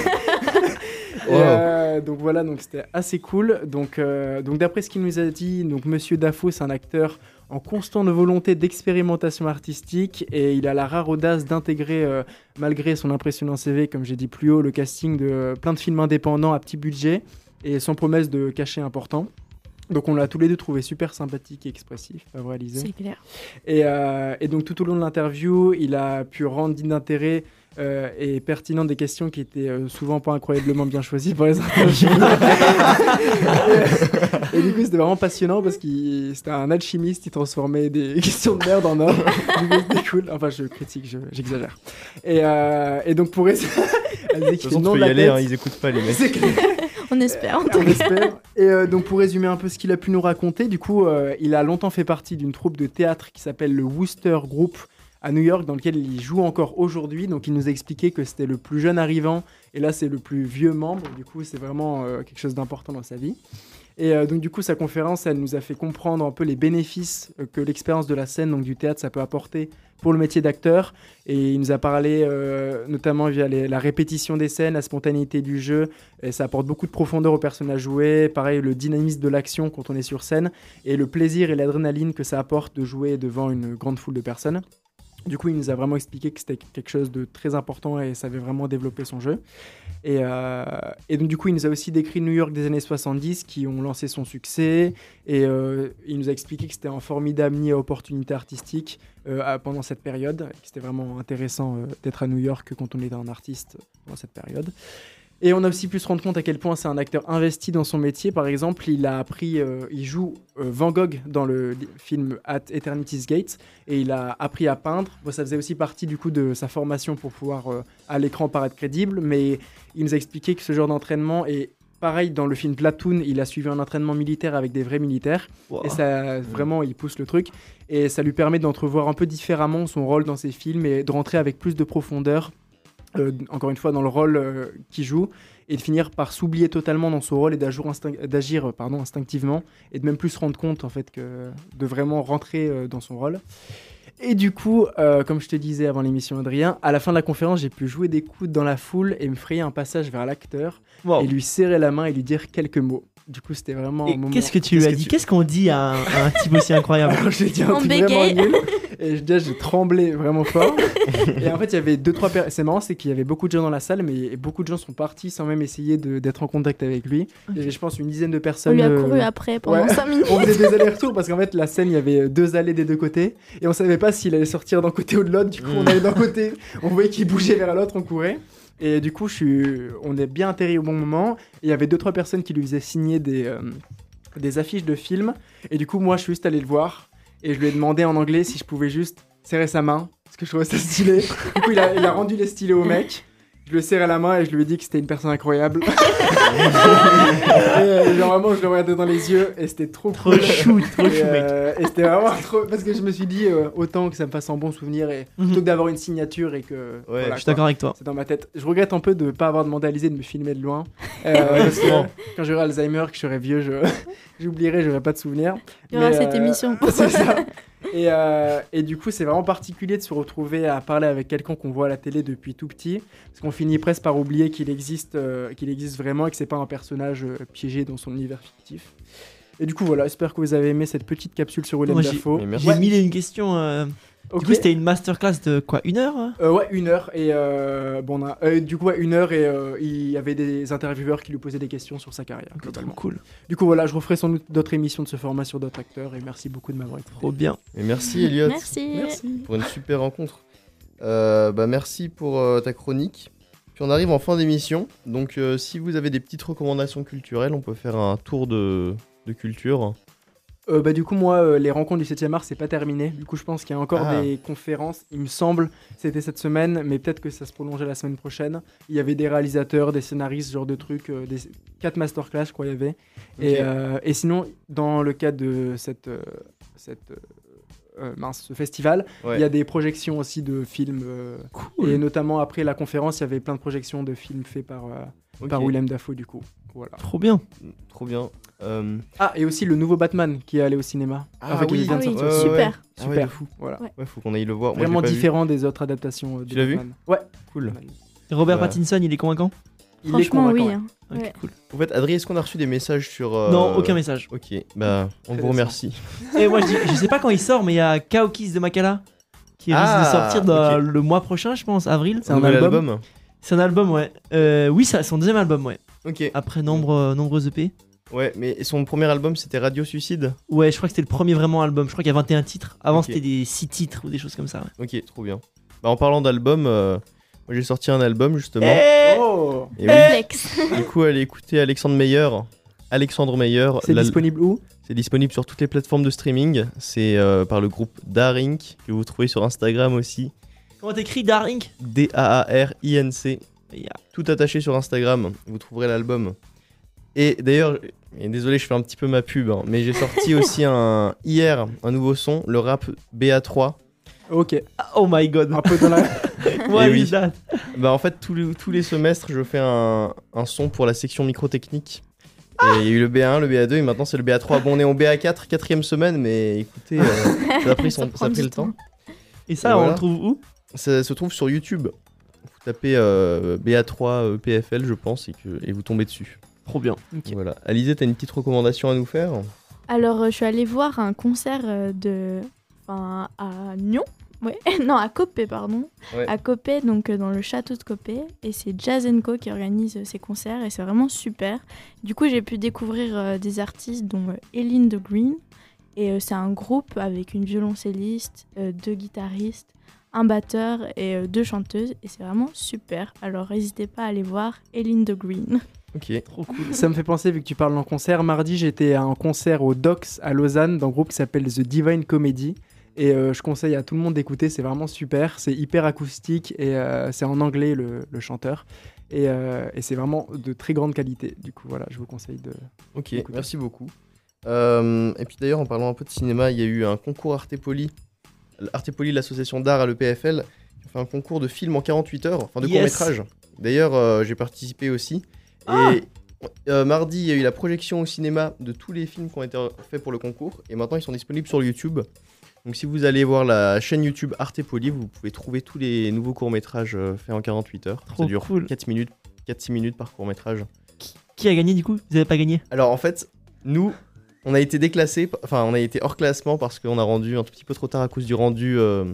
Speaker 2: Wow.
Speaker 3: euh, donc voilà, donc c'était assez cool. Donc, euh, donc d'après ce qu'il nous a dit, donc Monsieur Dafoe, c'est un acteur en constante volonté d'expérimentation artistique et il a la rare audace d'intégrer, euh, malgré son impressionnant CV, comme j'ai dit plus haut, le casting de euh, plein de films indépendants à petit budget et sans promesse de cachet important. Donc on l'a tous les deux trouvé super sympathique et expressif, pas vrai
Speaker 4: C'est clair.
Speaker 3: et, euh, et donc tout au long de l'interview, il a pu rendre d'intérêt euh, et pertinent des questions qui étaient euh, souvent pas incroyablement bien choisies pour les interviews. et, et du coup, c'était vraiment passionnant parce qu'il c'était un alchimiste, il transformait des questions de merde en or. du coup, c'était cool. Enfin, je critique, je- j'exagère. et, euh, et donc pour
Speaker 2: De toute façon, tu peux
Speaker 3: de
Speaker 2: y aller, hein, ils écoutent pas les mecs.
Speaker 4: On espère. en tout
Speaker 3: On espère. Et euh, donc pour résumer un peu ce qu'il a pu nous raconter, du coup, euh, il a longtemps fait partie d'une troupe de théâtre qui s'appelle le Wooster Group à New York, dans lequel il joue encore aujourd'hui. Donc il nous a expliqué que c'était le plus jeune arrivant, et là c'est le plus vieux membre. Du coup, c'est vraiment euh, quelque chose d'important dans sa vie. Et euh, donc du coup, sa conférence, elle nous a fait comprendre un peu les bénéfices euh, que l'expérience de la scène, donc du théâtre, ça peut apporter pour le métier d'acteur. Et il nous a parlé notamment via la répétition des scènes, la spontanéité du jeu, et ça apporte beaucoup de profondeur au personnage joué. Pareil, le dynamisme de l'action quand on est sur scène, et le plaisir et l'adrénaline que ça apporte de jouer devant une grande foule de personnes. Du coup, il nous a vraiment expliqué que c'était quelque chose de très important et ça avait vraiment développé son jeu. Et, euh, et donc, du coup, il nous a aussi décrit New York des années 70 qui ont lancé son succès. Et euh, il nous a expliqué que c'était un formidable nid à opportunités artistiques euh, pendant cette période. C'était vraiment intéressant d'être à New York quand on était un artiste pendant cette période. Et on a aussi pu se rendre compte à quel point c'est un acteur investi dans son métier. Par exemple, il a appris, euh, il joue euh, Van Gogh dans le film At Eternity's Gate et il a appris à peindre. Bon, ça faisait aussi partie du coup de sa formation pour pouvoir euh, à l'écran paraître crédible, mais il nous a expliqué que ce genre d'entraînement est pareil dans le film Platoon. Il a suivi un entraînement militaire avec des vrais militaires et ça vraiment il pousse le truc et ça lui permet d'entrevoir un peu différemment son rôle dans ses films et de rentrer avec plus de profondeur. Euh, encore une fois dans le rôle euh, qu'il joue et de finir par s'oublier totalement dans son rôle et d'agir instinct- euh, pardon, instinctivement et de même plus se rendre compte en fait que de vraiment rentrer euh, dans son rôle. Et du coup, comme je te disais avant l'émission Adrien, à la fin de la conférence, j'ai pu jouer des coudes dans la foule et me frayer un passage vers l'acteur
Speaker 2: Wow.
Speaker 3: et lui serrer la main et lui dire quelques mots. Du coup, c'était vraiment
Speaker 5: Et qu'est-ce que tu lui as dit
Speaker 2: tu-
Speaker 5: Qu'est-ce qu'on dit à un, à un type aussi incroyable
Speaker 3: Alors, j'ai dit un truc vraiment
Speaker 4: bégaye.
Speaker 3: nul et je- déjà j'ai tremblé vraiment fort. et en fait, il y avait deux trois personnes. C'est marrant, c'est qu'il y avait beaucoup de gens dans la salle, mais beaucoup de gens sont partis sans même essayer de- d'être en contact avec lui. Il y avait, je pense, une dizaine de
Speaker 4: On
Speaker 3: personnes.
Speaker 4: lui a
Speaker 3: euh,
Speaker 4: couru après pendant
Speaker 3: ouais.
Speaker 4: 5 minutes.
Speaker 3: On faisait des allers-retours parce qu'en fait, la scène, il y avait deux allées des deux côtés et on savait pas s'il allait sortir d'un côté ou de l'autre. Du coup, on
Speaker 2: Mm.
Speaker 3: allait d'un côté, on voyait qu'il bougeait vers l'autre, on courait. Et du coup, on est bien atterri au bon moment. Il y avait deux trois personnes qui lui faisaient signer des, euh, des affiches de films. Et du coup, moi, je suis juste allé le voir et je lui ai demandé en anglais si je pouvais juste serrer sa main parce que je trouvais ça stylé. Du coup, il a, il a rendu les stylés au mec. Je lui ai serré la main et je lui ai dit que c'était une personne incroyable. et euh, genre vraiment, je le regardais dans les yeux et c'était trop
Speaker 5: Trop
Speaker 3: cool.
Speaker 5: chou, trop
Speaker 3: Et,
Speaker 5: chou, mec.
Speaker 3: euh, et c'était vraiment trop. Parce que je me suis dit, euh, autant que ça me fasse un bon souvenir et
Speaker 5: Mhm.
Speaker 3: plutôt que d'avoir une signature et que. voilà,
Speaker 5: Je suis
Speaker 3: quoi.
Speaker 5: d'accord avec toi.
Speaker 3: C'est dans ma tête. Je regrette un peu de ne pas avoir demandé à Alizé de me filmer de loin. Euh, parce que
Speaker 2: Bon.
Speaker 3: quand j'aurai Alzheimer, que je serai vieux, je... j'oublierai, j'aurai pas de souvenirs.
Speaker 4: Il y aura
Speaker 3: Mais,
Speaker 4: cette
Speaker 3: euh,
Speaker 4: émission.
Speaker 3: c'est ça. Et, euh, et du coup, c'est vraiment particulier de se retrouver à parler avec quelqu'un qu'on voit à la télé depuis tout petit, parce qu'on finit presque par oublier qu'il existe, euh, qu'il existe vraiment et que c'est pas un personnage euh, piégé dans son univers fictif. Et du coup, voilà, j'espère que vous avez aimé cette petite capsule sur Willem Dafoe.
Speaker 5: J'ai
Speaker 3: Ouais,
Speaker 5: mille et une questions. Du coup, c'était une masterclass de quoi Une heure hein
Speaker 3: Euh, ouais, une heure. Et euh, bon, on a, euh, du coup, ouais, une heure et euh, il y avait des intervieweurs qui lui posaient des questions sur sa carrière.
Speaker 5: Trop
Speaker 3: globalement.
Speaker 5: cool.
Speaker 3: Du coup, voilà, je referai sans doute d'autres émissions de ce format sur d'autres acteurs et merci beaucoup de m'avoir écouté.
Speaker 5: Trop bien.
Speaker 2: Et merci Elliot
Speaker 4: Merci.
Speaker 3: Merci.
Speaker 2: pour une super rencontre. Euh, bah merci pour euh, ta chronique. Puis on arrive en fin d'émission. Donc euh, si vous avez des petites recommandations culturelles, on peut faire un tour de, de culture.
Speaker 3: Euh, bah, du coup, moi, euh, les rencontres du 7e art, c'est pas terminé. Du coup, je pense qu'il y a encore
Speaker 2: Ah.
Speaker 3: des conférences. Il me semble, c'était cette semaine, mais peut-être que ça se prolongeait la semaine prochaine. Il y avait des réalisateurs, des scénaristes, ce genre de trucs, euh, des quatre masterclass, je crois, il y avait. Et, euh, et sinon, dans le cadre de cette, cette euh, mince, ce festival,
Speaker 2: Ouais.
Speaker 3: il y a des projections aussi de films. euh,
Speaker 5: Cool.
Speaker 3: Et notamment après la conférence, il y avait plein de projections de films faits par, euh, par Willem Dafoe, du coup. Voilà.
Speaker 5: Trop bien.
Speaker 2: Trop bien. Euh,
Speaker 3: Ah, et aussi le nouveau Batman qui est allé au cinéma.
Speaker 2: Ah oui.
Speaker 4: Ah oui,
Speaker 3: sortir.
Speaker 2: ouais,
Speaker 4: super.
Speaker 2: ouais. Ah ouais,
Speaker 3: Super.
Speaker 2: de fou.
Speaker 3: Voilà.
Speaker 4: Ouais.
Speaker 2: Ouais, faut qu'on aille le voir.
Speaker 3: Vraiment différent des autres adaptations euh,
Speaker 2: Tu l'as vu
Speaker 3: Batman. Ouais.
Speaker 2: Cool.
Speaker 5: Robert. Pattinson, il est convaincant?
Speaker 3: Il est
Speaker 4: Franchement, oui.
Speaker 3: convaincant,
Speaker 4: hein. Ouais.
Speaker 5: cool.
Speaker 2: En fait, Adrien, est-ce qu'on a reçu des messages sur. euh,
Speaker 5: Non, aucun message.
Speaker 2: Ok, bah, on
Speaker 3: Très
Speaker 2: vous remercie.
Speaker 5: Et moi, je, dis, je sais pas quand il sort, mais il y a Kaokis de Makala qui risque
Speaker 2: Ah,
Speaker 5: de sortir dans
Speaker 2: ok.
Speaker 5: le mois prochain, je pense, avril.
Speaker 3: C'est un
Speaker 2: Nouvel
Speaker 3: album
Speaker 5: C'est un album, ouais. Euh, oui, c'est son deuxième album, ouais.
Speaker 2: Ok.
Speaker 5: Après nombre, euh, nombreux EP.
Speaker 2: Ouais, mais son premier album, c'était Radio Suicide
Speaker 5: Ouais, je crois que c'était le premier vraiment album. Je crois qu'il y a 21 titres. Avant, c'était des 6 titres ou des choses comme ça. Ouais.
Speaker 2: Ok, trop bien. Bah, en parlant d'album, euh, moi j'ai sorti un album justement.
Speaker 5: Eh
Speaker 3: Oh
Speaker 2: Et oui,
Speaker 4: Flex.
Speaker 2: du coup, allez écouter Alexandre Meyer. Alexandre Meyer.
Speaker 3: C'est disponible où?
Speaker 2: C'est disponible sur toutes les plateformes de streaming. C'est euh, par le groupe Darink, que vous trouvez sur Instagram aussi.
Speaker 5: Comment t'écris Darink?
Speaker 2: D-A-A-R-I-N-C.
Speaker 5: Yeah.
Speaker 2: Tout attaché sur Instagram. Vous trouverez l'album. Et d'ailleurs, et désolé, je fais un petit peu ma pub, hein, mais j'ai sorti aussi un, hier un nouveau son, le rap BA3.
Speaker 3: Ok.
Speaker 5: Oh my god.
Speaker 3: Un peu dans la.
Speaker 5: What
Speaker 2: Eh oui.
Speaker 5: is that
Speaker 2: Bah en fait tous les, tous les semestres je fais un, un son pour la section microtechnique. Et il y a eu le B1, le BA2 et maintenant c'est le BA3. Bon on est en BA4, quatrième semaine mais écoutez, euh, ça a pris, son-
Speaker 4: Ça
Speaker 2: a pris le temps.
Speaker 5: Et ça,
Speaker 2: Et
Speaker 5: on
Speaker 2: voilà.
Speaker 5: le trouve où
Speaker 2: Ça se trouve sur YouTube. Vous tapez euh, BA3 euh, PFL je pense et, que, et vous tombez dessus.
Speaker 5: Trop bien.
Speaker 2: Voilà. Alizé t'as une petite recommandation à nous faire?
Speaker 4: Alors, euh, je suis allée voir un concert euh, de. Enfin, à Nyon. Ouais. non, à Copé, pardon.
Speaker 2: Ouais.
Speaker 4: À Copé, donc euh, dans le château de Copé. Et c'est Jazz Co qui organise euh, ces concerts. Et c'est vraiment super. Du coup, j'ai pu découvrir euh, des artistes, dont euh, Eileen de Green. Et euh, c'est un groupe avec une violoncelliste, euh, deux guitaristes, un batteur et euh, deux chanteuses. Et c'est vraiment super. Alors, n'hésitez pas à aller voir Eileen de Green.
Speaker 2: Ok.
Speaker 5: Trop cool.
Speaker 3: Ça me fait penser, vu que tu parles en concert, mardi j'étais à un concert au Docs à Lausanne, dans un groupe qui s'appelle The Divine Comedy. Et euh, je conseille à tout le monde d'écouter, c'est vraiment super. C'est hyper acoustique et euh, c'est en anglais le, le chanteur. Et, euh, et c'est vraiment de très grande qualité. Du coup, voilà, je vous conseille de.
Speaker 2: Ok, merci beaucoup. Euh, et puis d'ailleurs, en parlant un peu de cinéma, il y a eu un concours Artepoli. Artepoli, l'association d'art à l'EPFL, qui a fait un concours de films en 48 heures, enfin de
Speaker 5: Yes.
Speaker 2: court-métrage. D'ailleurs, euh, j'ai participé aussi.
Speaker 5: Ah.
Speaker 2: Et euh, mardi, il y a eu la projection au cinéma de tous les films qui ont été faits pour le concours. Et maintenant, ils sont disponibles sur YouTube. Donc si vous allez voir la chaîne YouTube Artepoli, vous pouvez trouver tous les nouveaux courts-métrages euh, faits en 48 heures.
Speaker 5: Trop
Speaker 2: Ça dure
Speaker 5: cool.
Speaker 2: 4 minutes, 4-6 minutes par court-métrage.
Speaker 5: Qui a gagné du coup? Vous avez pas gagné?
Speaker 2: Alors en fait, nous, on a été déclassés, enfin on a été hors classement parce qu'on a rendu un tout petit peu trop tard à cause du rendu, euh,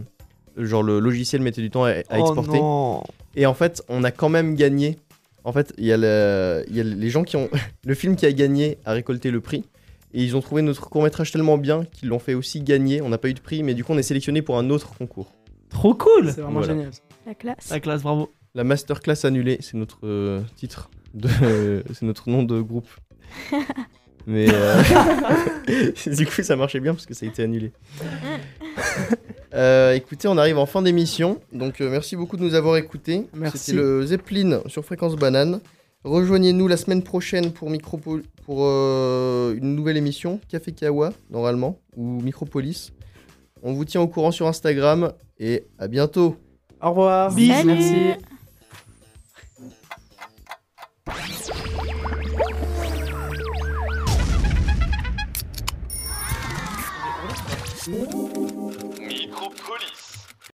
Speaker 2: genre le logiciel mettait du temps à, à exporter.
Speaker 5: Oh non.
Speaker 2: Et en fait, on a quand même gagné. En fait, il y, a le- il y a les gens qui ont... Le film qui a gagné a récolté le prix. Et ils ont trouvé notre court-métrage tellement bien qu'ils l'ont fait aussi gagner. On n'a pas eu de prix, mais du coup on est sélectionné pour un autre concours.
Speaker 5: Trop cool
Speaker 3: C'est vraiment
Speaker 2: Voilà.
Speaker 3: génial.
Speaker 4: La classe.
Speaker 5: La classe, bravo.
Speaker 2: La masterclass annulée, c'est notre euh, titre, de, c'est notre nom de groupe. Mais euh, du coup, ça marchait bien parce que ça a été annulé. Euh, écoutez, on arrive en fin d'émission, donc euh, merci beaucoup de nous avoir écoutés.
Speaker 3: Merci.
Speaker 2: C'était le Zeppelin sur Fréquence Banane. Rejoignez-nous la semaine prochaine pour, Micropo- pour euh, une nouvelle émission, Café Kawa, normalement, ou Micropolis. On vous tient au courant sur Instagram et à bientôt.
Speaker 3: Au revoir.
Speaker 5: Bisous.
Speaker 4: Salut.
Speaker 3: Merci.